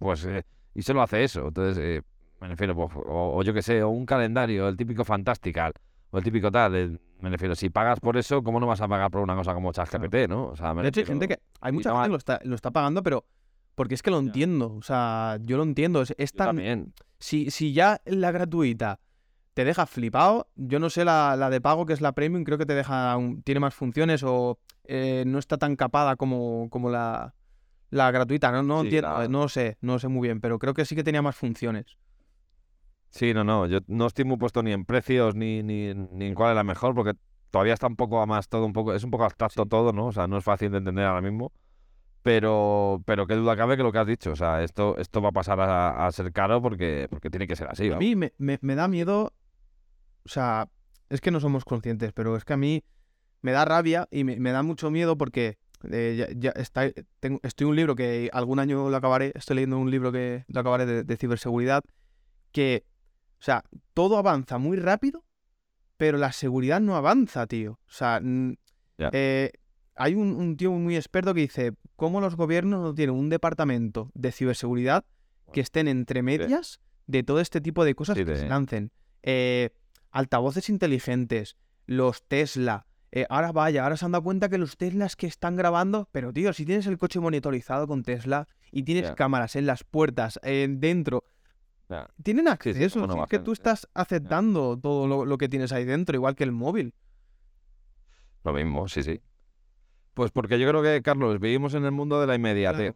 Pues. Eh, y solo hace eso. Entonces, eh, me refiero, pues, o, yo qué sé, o un calendario, el típico Fantastical, o el típico tal. me refiero, si pagas por eso, ¿cómo no vas a pagar por una cosa como ChatGPT, no? O sea, de hecho, hay gente que. Hay mucha gente que lo está, lo está pagando, pero. Porque es que lo entiendo. O sea, yo lo entiendo. Es, tan. Si, si ya la gratuita te deja flipado. Yo no sé la, la, de pago, que es la premium, creo que te deja tiene más funciones o eh, no está tan capada como, como la, la gratuita, no, no entiendo, no sé, no sé muy bien, pero creo que sí que tenía más funciones. Sí, no, no, yo no estoy muy puesto ni en precios ni, ni, en cuál es la mejor, porque todavía está un poco a más todo un poco, es un poco abstracto todo, ¿no? O sea, no es fácil de entender ahora mismo. Pero, pero qué duda cabe que lo que has dicho, o sea, esto, esto va a pasar a, ser caro porque, porque tiene que ser así. A mí me, me, da miedo, o sea, es que no somos conscientes, pero es que a mí me da rabia y me, me da mucho miedo porque ya, está, tengo, estoy un libro que algún año lo acabaré, estoy leyendo un libro que lo acabaré de, ciberseguridad, que, o sea, todo avanza muy rápido, pero la seguridad no avanza, tío. O sea, eh, hay un, tío muy experto que dice, ¿cómo los gobiernos no tienen un departamento de ciberseguridad que estén entre medias de todo este tipo de cosas que se lancen? Eh, altavoces inteligentes, los Tesla, eh, ahora vaya, ahora se han dado cuenta que los Teslas que están grabando, pero tío, si tienes el coche monitorizado con Tesla y tienes cámaras en las puertas, dentro, tienen acceso, es que tú estás aceptando todo lo, que tienes ahí dentro, igual que el móvil. Lo mismo, sí, sí. Pues porque yo creo que, Carlos, vivimos en el mundo de la inmediatez.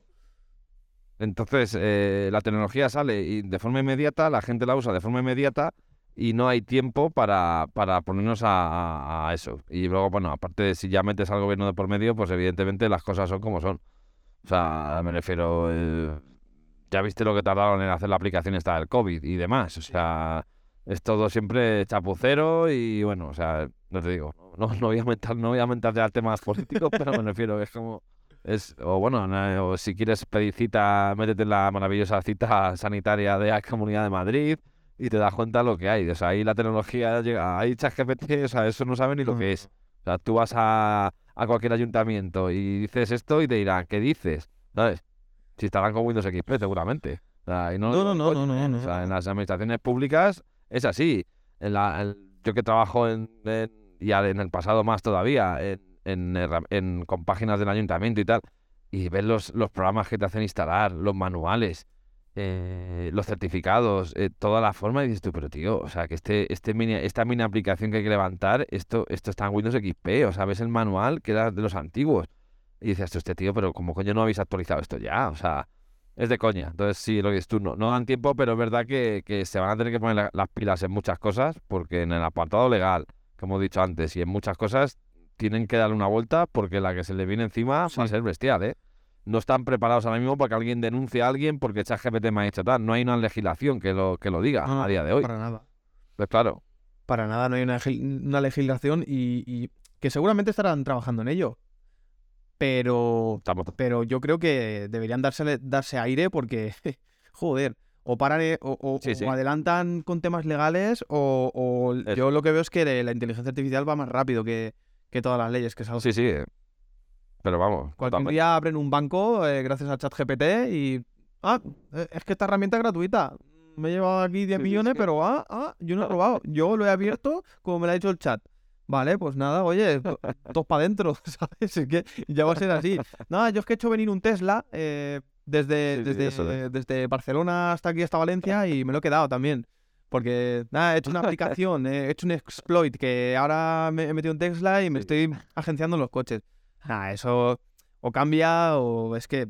Entonces, eh, la tecnología sale y de forma inmediata, la gente la usa de forma inmediata y no hay tiempo para, para ponernos a, a- a eso. Y luego, bueno, aparte de si ya metes al gobierno de por medio, pues evidentemente las cosas son como son. O sea, me refiero, eh, ya viste lo que tardaron en hacer la aplicación esta del COVID y demás. O sea, es todo siempre chapucero y bueno, o sea, no te digo, no, no voy a mentar, no voy a mentar ya temas políticos, pero me refiero, es como, es, o bueno, no, o si quieres pedir cita, métete en la maravillosa cita sanitaria de la Comunidad de Madrid y te das cuenta de lo que hay. O sea, ahí la tecnología llega, ahí ChatGPT, o sea, eso no sabe ni lo que es. O sea, tú vas a, a cualquier ayuntamiento y dices esto y te dirán, ¿qué dices? ¿Sabes? Si estarán con Windows XP, seguramente. O sea, y no, No, no, no, no. O sea, en las administraciones públicas es así. En la, en- yo que trabajo en, en- y en el pasado más todavía, en, en, con páginas del ayuntamiento y tal, y ves los, los programas que te hacen instalar, los manuales, eh, los certificados, eh, toda la forma, y dices tú, pero tío, o sea, que este, este mini, esta mini aplicación que hay que levantar, esto, esto está en Windows XP, o sea, ves el manual que era de los antiguos. Y dices, este tío, pero como coño no habéis actualizado esto ya, o sea, es de coña. Entonces, sí, lo que dices tú, no, no dan tiempo, pero es verdad que, que se van a tener que poner la- las pilas en muchas cosas, porque en el apartado legal, como he dicho antes, y en muchas cosas tienen que darle una vuelta, porque la que se le viene encima va a Sí. ser bestial, ¿eh? No están preparados ahora mismo para que alguien denuncie a alguien porque ChatGPT me ha hecho tal. No hay una legislación que lo, que lo diga No, a día de hoy. Para nada. Pues claro, Para nada no hay una, legislación y, y que seguramente estarán trabajando en ello. Pero, estamos... pero yo creo que deberían darse, darse aire porque, joder, o paran eh, o, o- Sí, o sí. adelantan con temas legales o, yo lo que veo es que la inteligencia artificial va más rápido que, que todas las leyes que salgan. Sí, sí. Pero vamos. Cualquier día abren un banco eh, gracias a ChatGPT y... Ah, eh, es que esta herramienta es gratuita. Me he llevado aquí 10 Sí, sí, millones, pero ah, ah, yo no he robado. Yo lo he abierto como me lo ha dicho el chat. Vale, pues nada, oye, todos para adentro, ¿sabes? Es que ya va a ser así. Nada, yo es que he hecho venir un Tesla eh, desde, Sí, desde, desde Barcelona hasta aquí, hasta Valencia, y me lo he quedado también. Porque, nada, he hecho una aplicación, he hecho un exploit que ahora me he metido en Tesla y me estoy agenciando los coches. Nada, eso o cambia o es que,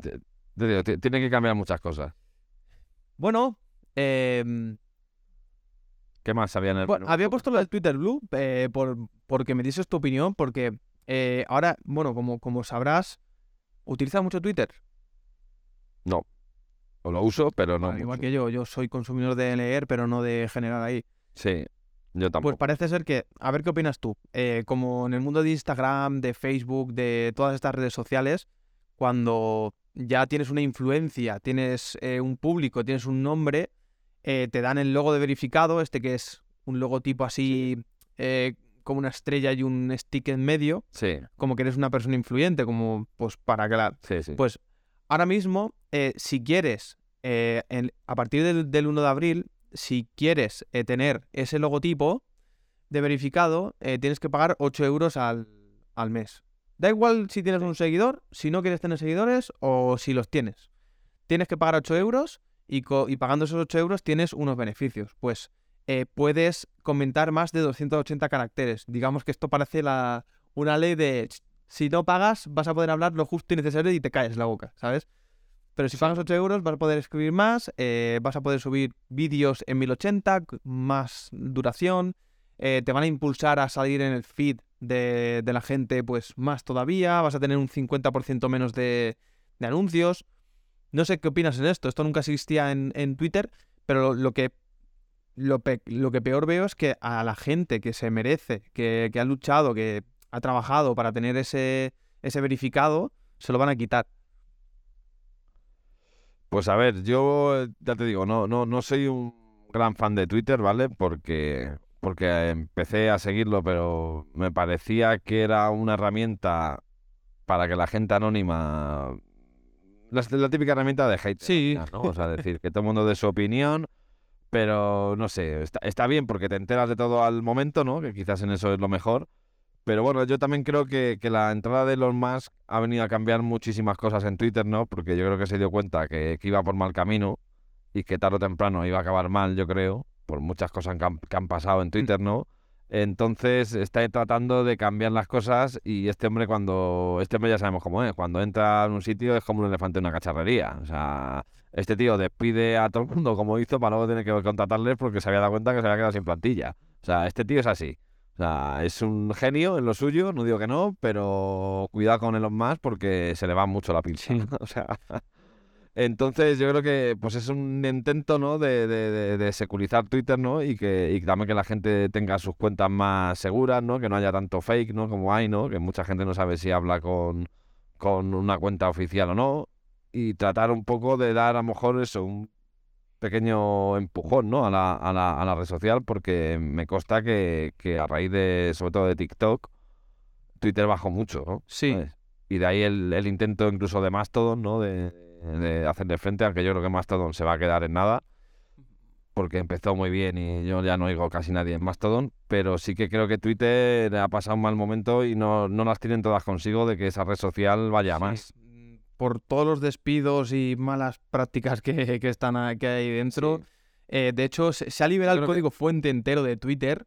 Te- te digo, ti- tiene que cambiar muchas cosas. bueno, em, ¿Qué más había en el bueno, había puesto lo del Twitter Blue eh, por, porque me dices tu opinión, porque eh, ahora, bueno, como, como sabrás, ¿utilizas mucho Twitter? O lo uso, pero no. Vale, igual mucho. que yo, yo soy consumidor de leer, pero no de generar ahí. Sí, yo tampoco. Pues parece ser que, a ver qué opinas tú, eh, como en el mundo de Instagram, de Facebook, de todas estas redes sociales, cuando ya tienes una influencia, tienes eh, un público, tienes un nombre, eh, te dan el logo de verificado, este que es un logotipo así como una estrella y un stick en medio, Sí, como que eres una persona influyente, como pues para que la, sí, sí. pues ahora mismo, eh, si quieres, eh, en- a partir del, del 1 de abril, si quieres eh, tener ese logotipo de verificado, tienes que pagar 8 euros al, al mes. Da igual si tienes un seguidor, si no quieres tener seguidores o si los tienes. Tienes que pagar 8 euros y pagando esos 8 euros tienes unos beneficios. Pues eh, puedes comentar más de 280 caracteres. Digamos que esto parece la, una ley de "Ch, si no pagas vas a poder hablar lo justo y necesario y te caes la boca, ¿sabes? Pero si pagas 8 euros vas a poder escribir más, eh, vas a poder subir vídeos en 1080, c- más duración, eh, te van a impulsar a salir en el feed de, de la gente pues más todavía, vas a tener un 50% menos de, de anuncios. No sé qué opinas en esto, esto nunca existía en, en Twitter, pero lo, lo que lo, pe- lo que peor veo es que a la gente que se merece, que, que ha luchado, que ha trabajado para tener ese, ese verificado, se lo van a quitar. Pues a ver, yo ya te digo, no, no, no soy un gran fan de Twitter, ¿vale? Porque, porque empecé a seguirlo, pero me parecía que era una herramienta para que la gente anónima. La, la típica herramienta de hate. Sí. ¿no? O sea, decir, que todo el mundo dé su opinión, pero no sé, está, está bien porque te enteras de todo al momento, ¿no? Que quizás en eso es lo mejor. Pero bueno, yo también creo que, que la entrada de Elon Musk ha venido a cambiar muchísimas cosas en Twitter, ¿no? Porque yo creo que se dio cuenta que, que iba por mal camino y que tarde o temprano iba a acabar mal, yo creo, por muchas cosas que han, que han pasado en Twitter, ¿no? Entonces está tratando de cambiar las cosas y este hombre cuando, este hombre ya sabemos cómo es, cuando entra en un sitio es como un elefante en una cacharrería. O sea, este tío despide a todo el mundo como hizo para luego tener que contratarles porque se había dado cuenta que se había quedado sin plantilla. O sea, este tío es así. O sea, es un genio en lo suyo, no digo que no, pero cuidado con Elon Musk porque se le va mucho la pincha. o sea, entonces yo creo que pues es un intento, ¿no? De, de, de, securizar Twitter, ¿no? Y que y también que la gente tenga sus cuentas más seguras, ¿no? Que no haya tanto fake, ¿no? Como hay, ¿no? Que mucha gente no sabe si habla con, con una cuenta oficial o no. Y tratar un poco de dar a lo mejor eso, un pequeño empujón, ¿no? A la, a la, a la red social, porque me consta que, que a raíz de, sobre todo de TikTok, Twitter bajó mucho, ¿no? Sí. Y de ahí el, el intento incluso de Mastodon, ¿no? De, de hacerle frente, aunque yo creo que Mastodon se va a quedar en nada, porque empezó muy bien y yo ya no oigo casi nadie en Mastodon, pero sí que creo que Twitter ha pasado un mal momento y no, no las tienen todas consigo de que esa red social vaya Sí, más. mm, Por todos los despidos y malas prácticas que, que están que hay dentro. Sí. Eh, de hecho, se, se ha liberado el que- código fuente entero de Twitter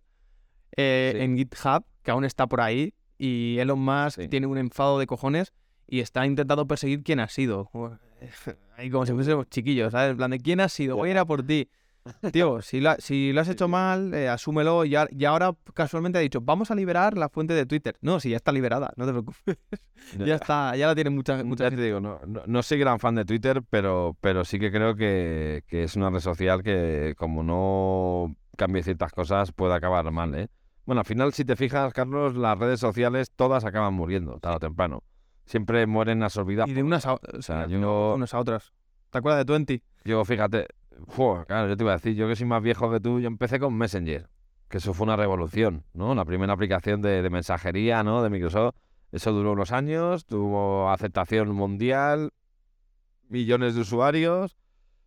eh, Sí. en GitHub, que aún está por ahí. Y Elon Musk tiene un enfado de cojones y está intentando perseguir quién ha sido. Ahí como si fuésemos chiquillos, ¿sabes? En plan de quién ha sido, voy a ir a por ti. Tío, si lo, ha- si lo has hecho mal, eh, asúmelo. Y, a- y ahora casualmente ha dicho, vamos a liberar la fuente de Twitter. No, si ya está liberada, no te preocupes. ya está, ya la tiene mucha, mucha Ya te gente. digo, no, no, no soy gran fan de Twitter, pero, pero sí que creo que, que es una red social que como no cambie ciertas cosas puede acabar mal, ¿eh? Bueno, al final, si te fijas, Carlos, las redes sociales todas acaban muriendo, tarde o temprano. Siempre mueren absorbidas. Y de unas a, o sea, sea, yo- unas a otras. ¿Te acuerdas de Twenty? Yo, fíjate, claro, yo te iba a decir, yo que soy más viejo que tú, yo empecé con Messenger, que eso fue una revolución, ¿no? La primera aplicación de, de mensajería, ¿no? De Microsoft. Eso duró unos años, tuvo aceptación mundial, millones de usuarios.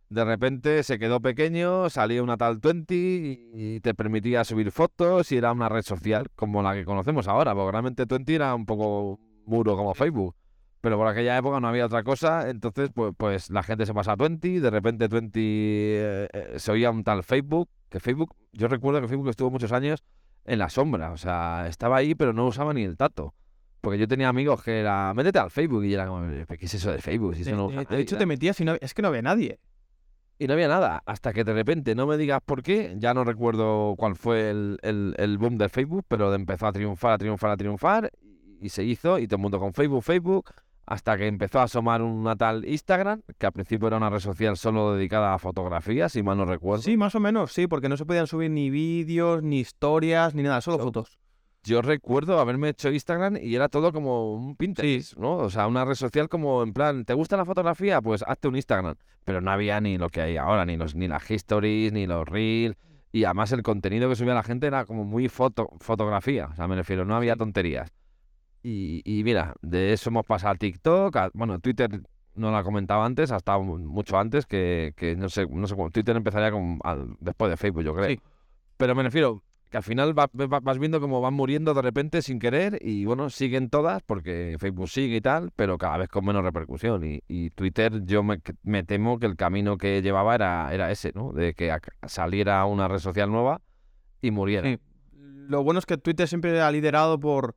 De repente se quedó pequeño, salía una tal 20 y y te permitía subir fotos y era una red social como la que conocemos ahora, porque realmente 20 era un poco muro como Facebook. Pero por aquella época no había otra cosa, entonces pues, pues la gente se pasa a 20, de repente 20 eh, eh, se oía un tal Facebook, que Facebook, yo recuerdo que Facebook estuvo muchos años en la sombra, o sea, estaba ahí pero no usaba ni el tato. Porque yo tenía amigos que era, métete al Facebook y era como, ¿qué es eso de Facebook? Si eso De, no de- usa de nadie, hecho, tal". te metías y no, es que no había nadie. Y no había nada, hasta que de repente, no me digas por qué, ya no recuerdo cuál fue el, el, el boom del Facebook, pero empezó a triunfar, a triunfar, a triunfar, y, se hizo, y todo el mundo con Facebook, Facebook, hasta que empezó a asomar una tal Instagram, que al principio era una red social solo dedicada a fotografías, si mal no recuerdo. Sí, más o menos, sí, porque no se podían subir ni vídeos, ni historias, ni nada, solo So- fotos. Yo recuerdo haberme hecho Instagram y era todo como un Pinterest, ¿no? O sea, una red social como en plan, ¿te gusta la fotografía? Pues hazte un Instagram. Pero no había ni lo que hay ahora, ni los ni las histories, ni los reels. Y además el contenido que subía la gente era como muy foto, fotografía. O sea, me refiero, no había tonterías. Y, y mira, de eso hemos pasado a TikTok. a- bueno, Twitter no la comentaba antes, hasta mucho antes, que, que no sé, no sé cómo. Twitter empezaría con, al- después de Facebook, yo creo. Sí. Pero me refiero que al final va- va- vas viendo cómo van muriendo de repente sin querer y bueno, siguen todas porque Facebook sigue y tal, pero cada vez con menos repercusión. Y, y Twitter yo me, me temo que el camino que llevaba era, era ese, ¿no? De que saliera una red social nueva y muriera. Sí. Lo bueno es que Twitter siempre ha liderado por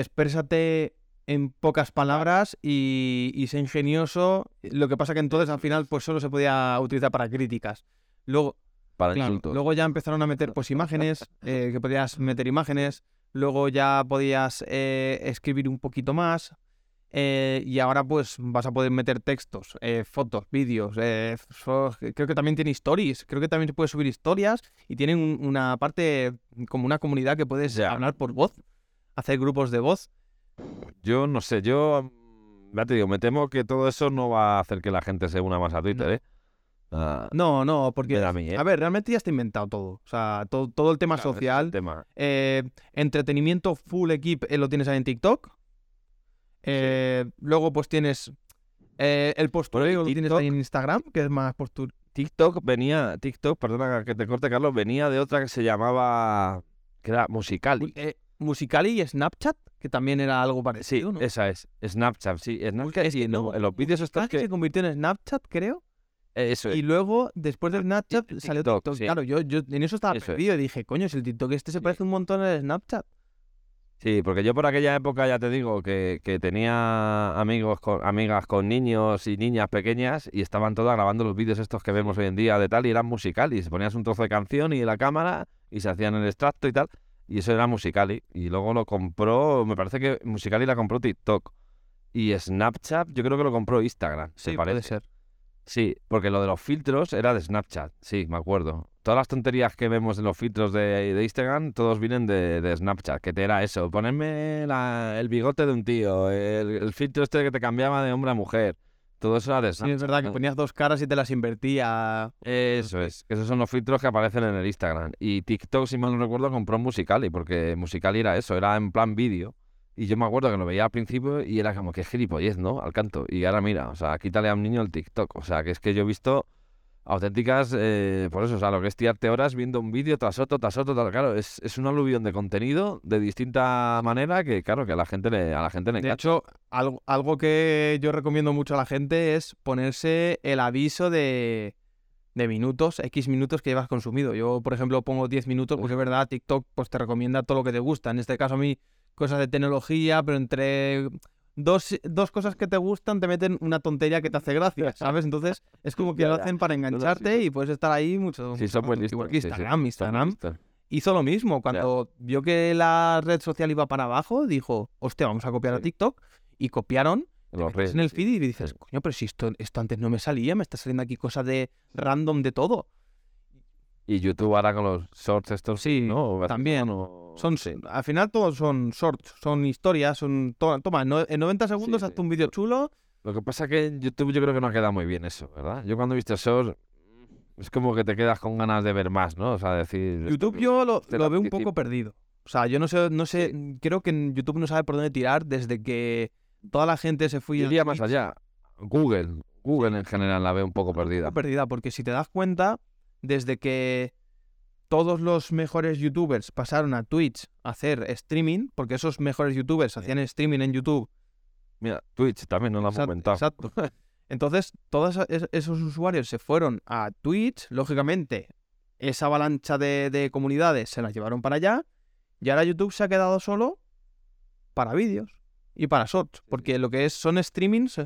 exprésate en pocas palabras y, y sé ingenioso. Lo que pasa que entonces al final pues solo se podía utilizar para críticas. Luego, Para claro, insultos. luego ya empezaron a meter pues imágenes, eh, que podías meter imágenes. Luego ya podías eh, escribir un poquito más. eh, y ahora pues vas a poder meter textos, eh, fotos, vídeos. eh, so- creo que también tiene stories. Creo que también se puede subir historias y tienen un- una parte como una comunidad que puedes hablar por voz, hacer grupos de voz. Yo no sé, yo mm, ya te digo, me temo que todo eso no va a hacer que la gente se una más a Twitter, No. ¿eh? Ah, No, no, porque a mí, ¿eh? a ver, realmente ya está inventado todo. O sea, todo, todo el tema Claro, es el social, tema. eh, entretenimiento full equip eh, lo tienes ahí en TikTok. Eh, Luego pues tienes eh, el postureo, lo tienes ahí en Instagram, que es más postur... TikTok venía, TikTok, perdona que te corte, Carlos, venía de otra que se llamaba, que era Musical.ly. Eh, Musicali y Snapchat, que también era algo Sí, parecido, ¿no? esa es. Snapchat, sí. Snapchat Es y que en, no, en los vídeos estos que... se convirtió en Snapchat, creo. Eso Y es. luego, después de Snapchat, y salió TikTok, sí. Claro, yo, yo en eso estaba Eso es. perdido y dije, coño, si el TikTok este se Sí. parece un montón al Snapchat. Sí, porque yo por aquella época ya te digo que, que tenía amigos con, amigas con niños y niñas pequeñas y estaban todas grabando los vídeos estos que vemos hoy en día de tal y eran musicali. Ponías un trozo de canción y la cámara y se hacían el extracto y tal. Y eso era musicali. Y luego lo compró, me parece que musicali la compró TikTok. Y Snapchat yo creo que lo compró Instagram, se Sí, parece. puede ser. Sí, porque lo de los filtros era de Snapchat, sí, me acuerdo. Todas las tonterías que vemos en los filtros de, de Instagram, todos vienen de, de Snapchat, que te era eso, ponerme la- el bigote de un tío, el, el filtro este que te cambiaba de hombre a mujer, todo eso era de Sí, Snapchat. es verdad que ponías dos caras y te las invertía. Eso es, esos son los filtros que aparecen en el Instagram. Y TikTok, si mal no recuerdo, compró Musicali, porque Musicali era eso, era en plan vídeo. Y yo me acuerdo que lo veía al principio y era como que gilipollez, ¿no? Al canto. Y ahora mira, o sea, quítale a un niño el TikTok. O sea, que es que yo he visto auténticas, eh, por eso, o sea, lo que es tirarte horas viendo un vídeo tras otro, tras otro, tras- claro, es, es un aluvión de contenido de distinta manera que, claro, que a la gente le, a la gente le De hecho, algo, algo que yo recomiendo mucho a la gente es ponerse el aviso de, de minutos, X minutos que llevas consumido. Yo, por ejemplo, pongo 10 minutos, porque es verdad, TikTok pues te recomienda todo lo que te gusta. En este caso a mí, cosas de tecnología, pero entre dos, dos cosas que te gustan te meten una tontería que te hace gracia, ¿sabes? Entonces es como que lo hacen para engancharte y puedes estar ahí mucho. Sí, son listos. Igual que Instagram, Instagram hizo lo mismo. Cuando vio que la red social iba para abajo, dijo, hostia, vamos a copiar a. TikTok. Y copiaron Los en el feed y dices, coño, pero si esto, esto antes no me salía, me está saliendo aquí cosas de random de todo. Y YouTube ahora con los shorts estos, Sí, ¿no? también. No- Son, sí. Al final todos son shorts, son historias, son... to- Toma, en no- en 90 segundos Sí, hazte un vídeo chulo. Lo que pasa es que en YouTube yo creo que no ha quedado muy bien eso, ¿verdad? Yo cuando he visto shorts es como que te quedas con ganas de ver más, ¿no? O sea, decir... YouTube que- yo lo, te lo veo un poco perdido. O sea, yo no sé, no sé, creo que en YouTube no sabe por dónde tirar desde que toda la gente se fue iría más allá. Google, Google en general la veo un poco perdida. Está perdida, porque si te das cuenta, desde que todos los mejores youtubers pasaron a Twitch a hacer streaming, porque esos mejores youtubers hacían streaming en YouTube. Mira, Twitch también no lo hemos comentado. exacto. Entonces, todos es- esos usuarios se fueron a Twitch, lógicamente, esa avalancha de, de comunidades se las llevaron para allá, y ahora YouTube se ha quedado solo para vídeos y para shorts, porque lo que es son streamings,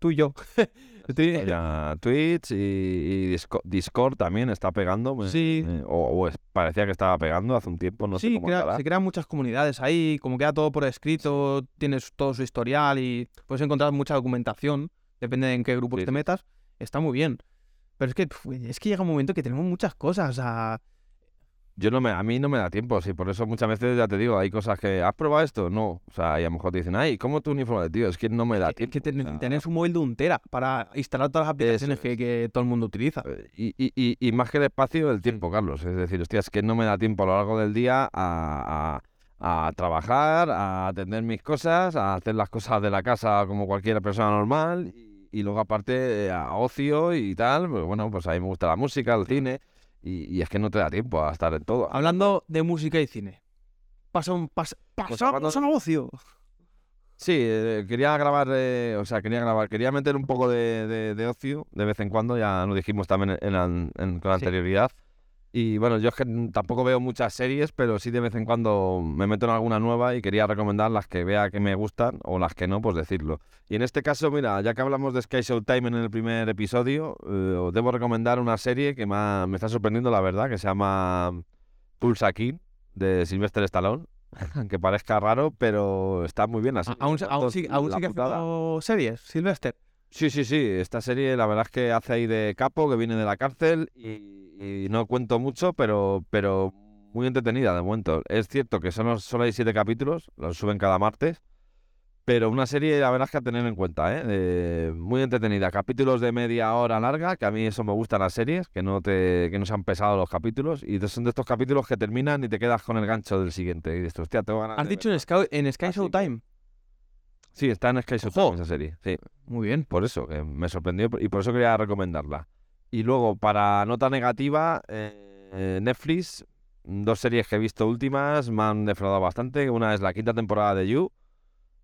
tú y yo. Twitch y, y Disco- Discord también está pegando. me- Sí. eh, o parecía que estaba pegando hace un tiempo, no sé sí, cómo crea- estará. se crean muchas comunidades ahí, como queda todo por escrito, tienes todo su historial y puedes encontrar mucha documentación, depende de en qué grupos Sí, te metas, está muy bien. Pero es que, es que llega un momento que tenemos muchas cosas, o sea, Yo no me, a mí no me da tiempo, sí, por eso muchas veces ya te digo, hay cosas que, ¿has probado esto? No, o sea, y a lo mejor te dicen, ay, ¿cómo tu uniforme? Tío, es que no me da es tiempo. que ten- o sea, tenés un móvil de un tera para instalar todas las aplicaciones que, es. que todo el mundo utiliza. eh, Y, y, y, y más que el espacio, el tiempo, Carlos. Es decir, hostia, es que no me da tiempo a lo largo del día a, a, a trabajar, a atender mis cosas, a hacer las cosas de la casa como cualquier persona normal. Y, y luego aparte eh, a ocio y tal, pues bueno, pues a mí me gusta la música, el cine. Y, y es que no te da tiempo a estar en todo. Hablando de música y cine, pasa un pas, pasamos cuando- a negocio. Sí, eh, quería grabar, eh, o sea, quería grabar, quería meter un poco de, de- de ocio de vez en cuando, ya lo dijimos también en, la- en- con Sí. Y bueno, yo es que tampoco veo muchas series, pero sí de vez en cuando me meto en alguna nueva y quería recomendar las que vea que me gustan o las que no, pues decirlo. Y en este caso, mira, ya que hablamos de Sky Showtime en el primer episodio, eh, os debo recomendar una serie que me, ha- me está sorprendiendo, la verdad, que se llama Tulsa King, de Sylvester Stallone. Aunque parezca raro, pero está muy bien así. Aún, aún sí, haciendo series, Sylvester. Sí, sí, sí. Esta serie la verdad es que hace ahí de capo, que viene de la cárcel y, y no cuento mucho, pero, pero muy entretenida de momento. Es cierto que solo, solo hay siete capítulos, los suben cada martes, pero una serie la verdad es que a tener en cuenta, ¿eh? Muy entretenida. Capítulos de media hora larga, que a mí eso me gustan las series, que no te, que no sean pesados los capítulos, y son de estos capítulos que terminan y te quedas con el gancho del siguiente. Y dices, hostia, tengo ganas Has de dicho ver". en Sky, en Sky Showtime. Sí, está en Sky Showtime esa serie, sí. Muy bien. Por eso, que me sorprendió y por eso quería recomendarla. Y luego, para nota negativa, eh, Netflix, dos series que he visto últimas me han defraudado bastante. Una es la quinta temporada de You,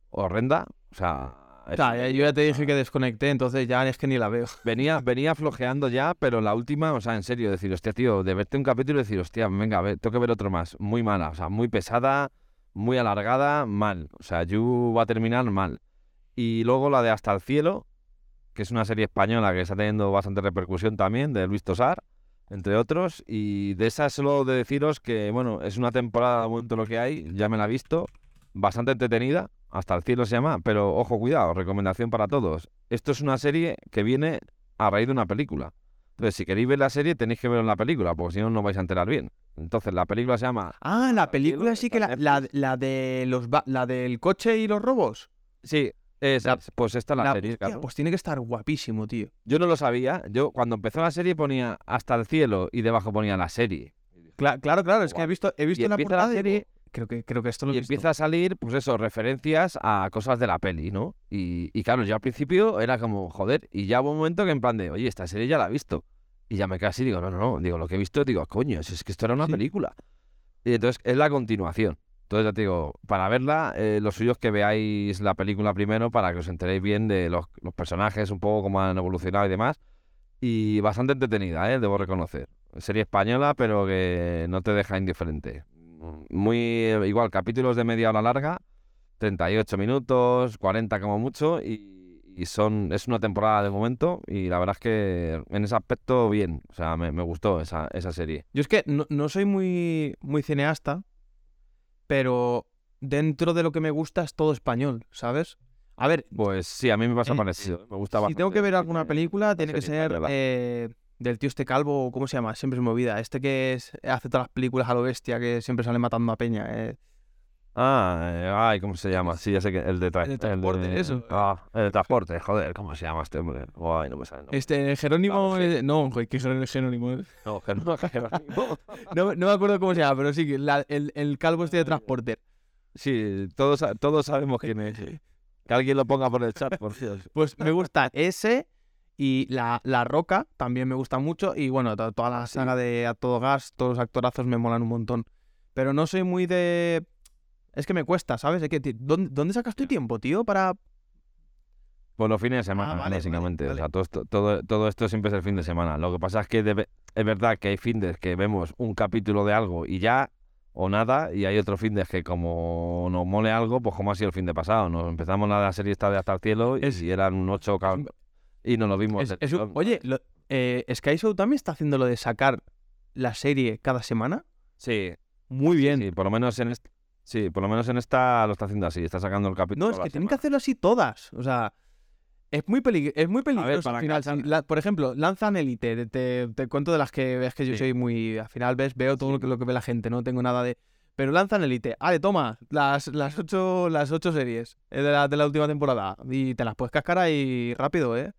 horrenda. O sea, O sea, ya- yo ya te dije que desconecté, entonces ya es que ni la veo. Venía, venía flojeando ya, pero la última, o sea, en serio, decir, hostia, tío, de verte un capítulo y decir, hostia, venga, a ver, tengo que ver otro más. Muy mala, o sea, muy pesada, muy alargada, mal. O sea, You va a terminar mal. Y luego la de Hasta el Cielo, que es una serie española que está teniendo bastante repercusión también, de Luis Tosar, entre otros. Y de esa solo de deciros que, bueno, es una temporada de momento lo que hay, ya me la he visto, bastante entretenida, Hasta el Cielo se llama, pero ojo, cuidado, recomendación para todos. Esto es una serie que viene a raíz de una película. Entonces, si queréis ver la serie, tenéis que ver la película, porque si no, no vais a enterar bien. Entonces, la película se llama... Ah, la película sí que la, en la, la de los la del coche y los robos. Sí, esa La- es, pues esta es la, La- serie, Carlos. pues tiene que estar guapísimo, tío. Yo no lo sabía. Yo, cuando empezó la serie, ponía Hasta el Cielo y debajo ponía la serie. Cla- claro, claro, es que he visto, he visto Y la la portada y serie creo que, creo que esto lo Y empieza a salir, pues eso, referencias a cosas de la peli, ¿no? Y, y claro, yo al principio era como, joder, y ya hubo un momento que en plan de, oye, esta serie ya la he visto. Y ya me así, digo, no, no, no, digo, lo que he visto, digo, coño, si es que esto era una Sí. película. Y entonces es la continuación. Entonces ya te digo, para verla, eh, lo suyo es que veáis la película primero para que os enteréis bien de los, los personajes, un poco cómo han evolucionado y demás. Y bastante entretenida, ¿eh? Debo reconocer. Serie española, pero que no te deja indiferente. Muy eh, igual, capítulos de media hora larga, 38 minutos, 40 como mucho, y, y son es una temporada de momento, y la verdad es que en ese aspecto bien, o sea, me, me gustó esa, esa serie. Yo es que no, no soy muy, muy cineasta, pero dentro de lo que me gusta es todo español, ¿sabes? A ver, Pues sí, a mí me pasa Eh, parecido, me gusta si bastante. tengo que ver alguna eh, película, tiene que ser eh, del tío este calvo, ¿cómo se llama? Siempre se me olvida. Este que es- hace todas las películas a lo bestia, que siempre sale matando a Peña. eh. Ah, eh, ay, ¿cómo se llama? Sí, ya sé que el de, tra- El de transporte, eso. Ah, el de transporte, joder, ¿cómo se llama este hombre? Ay, no me sale. el nombre. Este, Jerónimo. Claro, sí. eh, no, joder, ¿qué Jer- Jerónimo? No, que no, que no. No, no me acuerdo cómo se llama, pero sí, que la- el, el calvo este de transporte. Sí, todos, todos sabemos quién es. Que alguien lo ponga por el chat, por Dios. Pues me gusta ese y la, la Roca también me gusta mucho. Y bueno, to- toda la Ah, sí. saga de A Todo Gas, todos los actorazos me molan un montón. Pero no soy muy de. Es que me cuesta, ¿sabes? Es que, ti- ¿dónde, dónde sacas tu tiempo, tío? Para. Por los fines de semana, Ah, vale, básicamente. vale, O sea, todo esto, todo, todo esto siempre es el fin de semana. Lo que pasa es que debe- es verdad que hay fines que vemos un capítulo de algo y ya, o nada, y hay otros fines que como nos mole algo, pues como ha sido el fin de pasado. Nos empezamos la serie esta de Hasta el Cielo y Es- eran un ocho y nos lo vimos. Es- del es un- tirón. oye, lo- eh, Sky Show también está haciendo lo de sacar la serie cada semana. Sí, Muy bien. sí, por lo menos en esta, sí, por lo menos en esta lo está haciendo así, está sacando el capítulo. No, es que tienen que hacerlo así todas. O sea, es muy, pelig- es muy peligroso para al final. cachar- si la- por ejemplo, lanzan Elite. Te, te- te cuento de las que ves que yo Sí. soy muy. Al final ves, veo todo Sí. lo, que, lo que ve la gente, no tengo nada de. Pero lanzan Elite. Vale, toma, las, las, ocho, las ocho series eh, de la, de la última temporada. Y te las puedes cascar ahí rápido, ¿eh?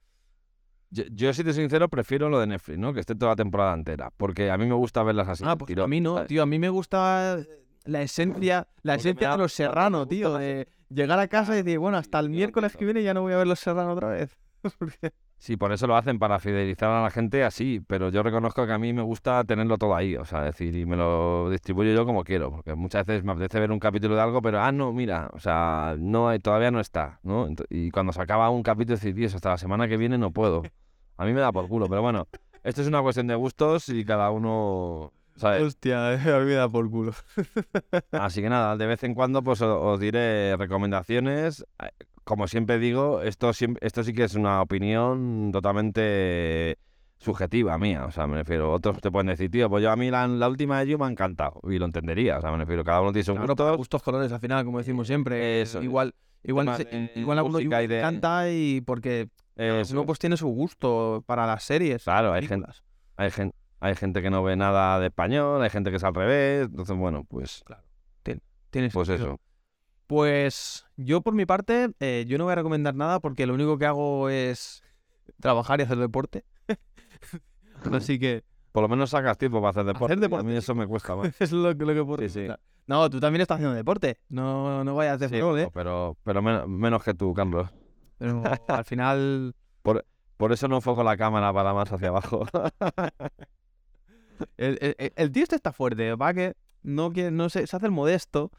Yo, yo, si te soy sincero, prefiero lo de Netflix, ¿no? Que esté toda la temporada entera. Porque a mí me gusta verlas así. ah, pues a mí no, tío. A mí me gusta la esencia, la Porque esencia da- de los gusta tío. De llegar a casa y decir, bueno, hasta el miércoles que viene ya no voy a ver los serranos otra vez. Porque- Sí, por eso lo hacen, para fidelizar a la gente así, pero yo reconozco que a mí me gusta tenerlo todo ahí, o sea, decir, y me lo distribuyo yo como quiero, porque muchas veces me apetece ver un capítulo de algo, pero, ah, no, mira, o sea, no hay, todavía no está, ¿no? Y cuando se acaba un capítulo, decir, tío, hasta la semana que viene no puedo. A mí me da por culo, pero bueno, esto es una cuestión de gustos y cada uno, ¿sabes? Hostia, a mí me da por culo. Así que nada, de vez en cuando pues os diré recomendaciones. Como siempre digo, esto, esto sí que es una opinión totalmente subjetiva mía. O sea, me refiero, otros te pueden decir, tío, pues yo a mí la, la última de You me ha encantado. Y lo entendería. O sea, me refiero, cada uno tiene sus Claro, gustos. gustos colores al final, como decimos siempre. Eso es. igual, igual, Tema se- de igual a uno música y le de- encanta y porque uno pues tiene su gusto para las series. Claro, hay gente, hay, gente, hay gente que no ve nada de español, hay gente que es al revés. Entonces, bueno, pues, Tiene pues sentido. eso. Pues yo por mi parte, eh, yo no voy a recomendar nada porque lo único que hago es trabajar y hacer deporte. Así que Por lo menos sacas tiempo para hacer deporte. Hacer deporte, A mí eso me cuesta más. es lo, que- lo que puedo Sí, sí. No, tú también estás haciendo deporte. No, no vayas de Sí, frol, ¿eh? pero, pero men- menos que tú, Carlos. Pero al final Por eso no enfoco la cámara para más hacia abajo. El, el- el- el tío este está fuerte, va que no quiere, no se, se hace el modesto,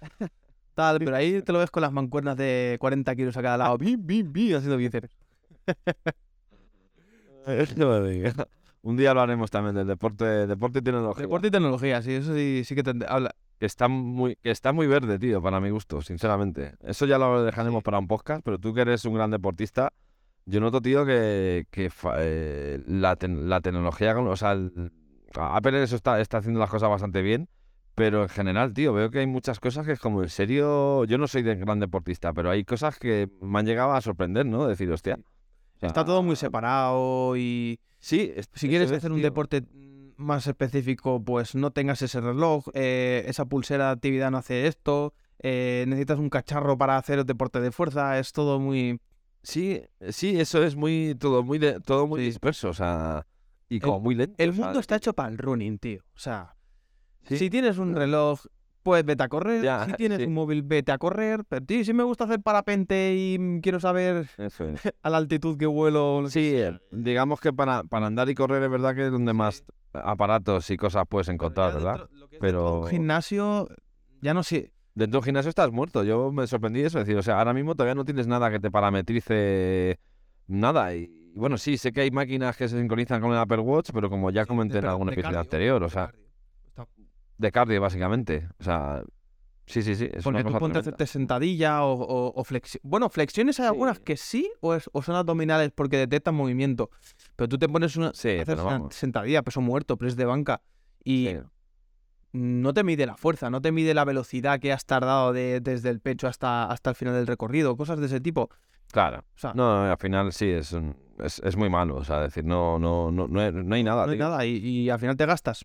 tal, pero ahí te lo ves con las mancuernas de 40 kilos a cada lado, bim, bim, bim, haciendo bíceps. No me digas. Un día hablaremos también del deporte, deporte y tecnología. Deporte y tecnología, sí, eso sí, sí que te habla. Que está muy, que está muy verde, tío, para mi gusto, sinceramente. Eso ya lo dejaremos Sí. para un podcast, pero tú que eres un gran deportista, yo noto, tío, que, que eh, la, la tecnología, o sea, el- Apple eso está, está haciendo las cosas bastante bien, pero en general, tío, veo que hay muchas cosas que es como en serio, yo no soy de gran deportista, pero hay cosas que me han llegado a sorprender, ¿no? Decir, hostia. o sea, Está todo muy separado y Sí, es- si quieres es, hacer un deporte más específico, pues no tengas ese reloj, eh, esa pulsera de actividad no hace esto, eh, necesitas un cacharro para hacer deporte de fuerza, es todo muy... Sí, sí, eso es muy, todo muy, de- todo muy Sí. disperso, o sea, y como muy lento. El o sea, mundo está hecho para el running, tío. O sea, sí. si tienes un reloj, pues vete a correr. Ya, si tienes sí. un móvil, vete a correr. Pero tío, si me gusta hacer parapente y quiero saber Eso es. a la altitud que vuelo. que Sí, eh, digamos que para, para andar y correr es verdad que es donde más aparatos y cosas puedes Pero encontrar, ¿verdad? dentro- de un Pero- gimnasio, ya no sé. Dentro del gimnasio estás muerto. Yo me sorprendí eso. Es decir, o sea, ahora mismo todavía no tienes nada que te parametrice nada. Y, y bueno, sí, sé que hay máquinas que se sincronizan con el Apple Watch, pero como ya Sí, comenté de- en pero algún de episodio anterior, o de sea, cardio. De cardio básicamente. O sea, sí, sí, sí. Es Porque tú ponte a hacerte sentadilla o, o, o flexi- Bueno, flexiones hay algunas que sí o, es- o son abdominales porque detectan movimiento. Pero tú te pones una, Sí, haces pero una sentadilla, peso muerto, press de banca. Y Sí. no te mide la fuerza, no te mide la velocidad que has tardado de- desde el pecho hasta, hasta el final del recorrido, cosas de ese tipo. Claro. O sea, No, al final sí, es, es, es muy malo. O sea, decir, no, no, no, no, hay, no hay nada, no hay tío. nada. Y, y al final te gastas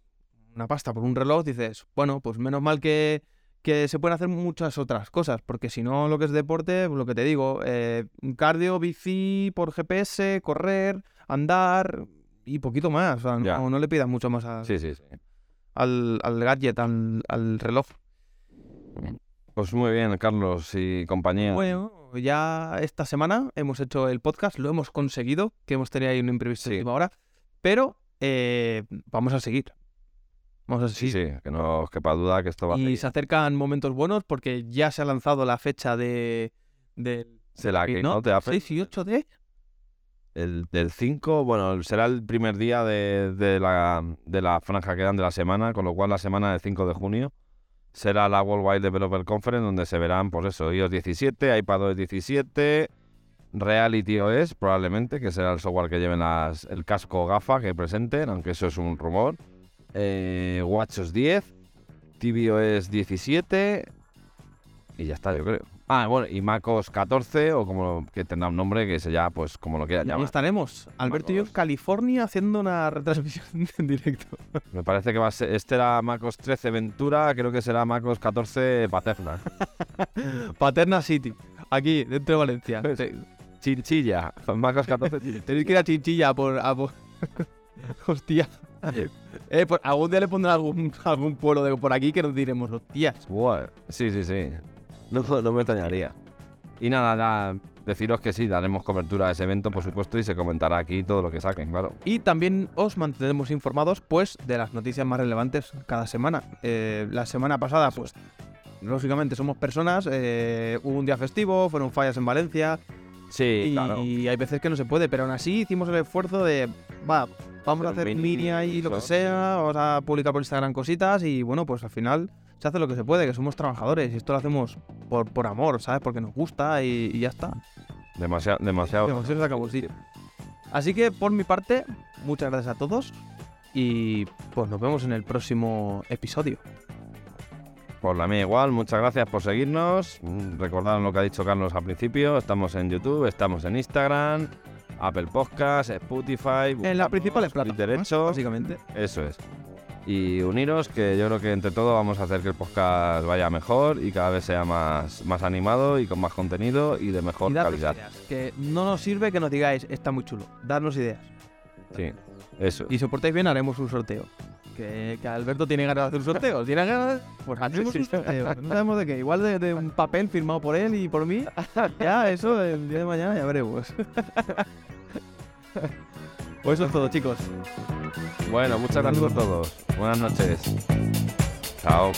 una pasta por un reloj, dices, bueno, pues menos mal que, que se pueden hacer muchas otras cosas, porque si no, lo que es deporte, pues lo que te digo, eh, cardio, bici por GPS, correr, andar y poquito más. O sea, no, no le pidas mucho más a- Sí, sí, sí. al, al gadget, al, al reloj. Pues muy bien, Carlos y compañía. Bueno, ya esta semana hemos hecho el podcast, lo hemos conseguido, que hemos tenido ahí un imprevisto de Sí. última hora, pero eh, vamos a seguir. Vamos a sí, seguir. sí, que no os quepa duda que esto va a Y se acercan momentos buenos porque ya se ha lanzado la fecha de del De la ¿no? De Apple. 6 y 8 de El del 5, bueno, será el primer día de, de la, de la franja que dan de la semana, con lo cual la semana del 5 de junio será la Worldwide Developer Conference, donde se verán, pues eso, iOS 17, iPadOS 17, Reality OS, probablemente, que será el software que lleven las, el casco gafa que presenten, aunque eso es un rumor, eh, WatchOS 10, tvOS 17 y ya está, yo creo. Ah, bueno, y MacOS 14, o como que tendrá un nombre que se ya, pues como lo quieran llamar. estaremos, Alberto y yo en. California haciendo una retransmisión en directo. Me parece que va a ser. Este era MacOS 13 Ventura, creo que será MacOS 14 Paterna. Paterna City, aquí, dentro de Valencia. Pues, Chinchilla. MacOS 14 Chinchilla. Tenéis que ir a Chinchilla por... a por- Hostia. Eh, pues algún día le pondré algún, algún pueblo de por aquí que nos diremos, hostias. Buah, Sí, sí, sí. No, no me extrañaría. Y nada, nada, deciros que sí, daremos cobertura a ese evento, por supuesto, y se comentará aquí todo lo que saquen, claro. Y también os mantendremos informados, pues, de las noticias más relevantes cada semana. Eh, la semana pasada, pues, lógicamente somos personas, eh, hubo un día festivo, fueron fallas en Valencia, Sí, y, claro. hay veces que no se puede, pero aún así hicimos el esfuerzo de, va, vamos a Hacer mini, mini ahí, lo que sea, vamos a publicar por Instagram cositas, y bueno, pues al final se hace lo que se puede, que somos trabajadores, y esto lo hacemos por, por amor, ¿sabes? Porque nos gusta y, y ya está. Demasiado, demasiado. Demasiado se acabó, sí. Así que por mi parte, muchas gracias a todos y pues nos vemos en el próximo episodio. Por la mía igual, muchas gracias por seguirnos. Mm, Recordad lo que ha dicho Carlos al principio. Estamos en YouTube, estamos en Instagram, Apple Podcasts, Spotify. En las principales plataformas, básicamente. Eso es. Y uniros, que yo creo que entre todos vamos a hacer que el podcast vaya mejor y cada vez sea más, más animado y con más contenido y de mejor Y calidad. ideas, que no nos sirve que nos digáis, está muy chulo. Darnos ideas. Sí, eso. Y si portáis bien, haremos un sorteo. Que, que Alberto tiene ganas de hacer un sorteo. ¿Tiene ganas? Pues haremos un sorteo. No sabemos de qué. Igual de, de un papel firmado por él y por mí. Ya, eso el día de mañana ya veremos pues eso es todo, chicos. Bueno, muchas gracias a todos. Buenas noches. Chao.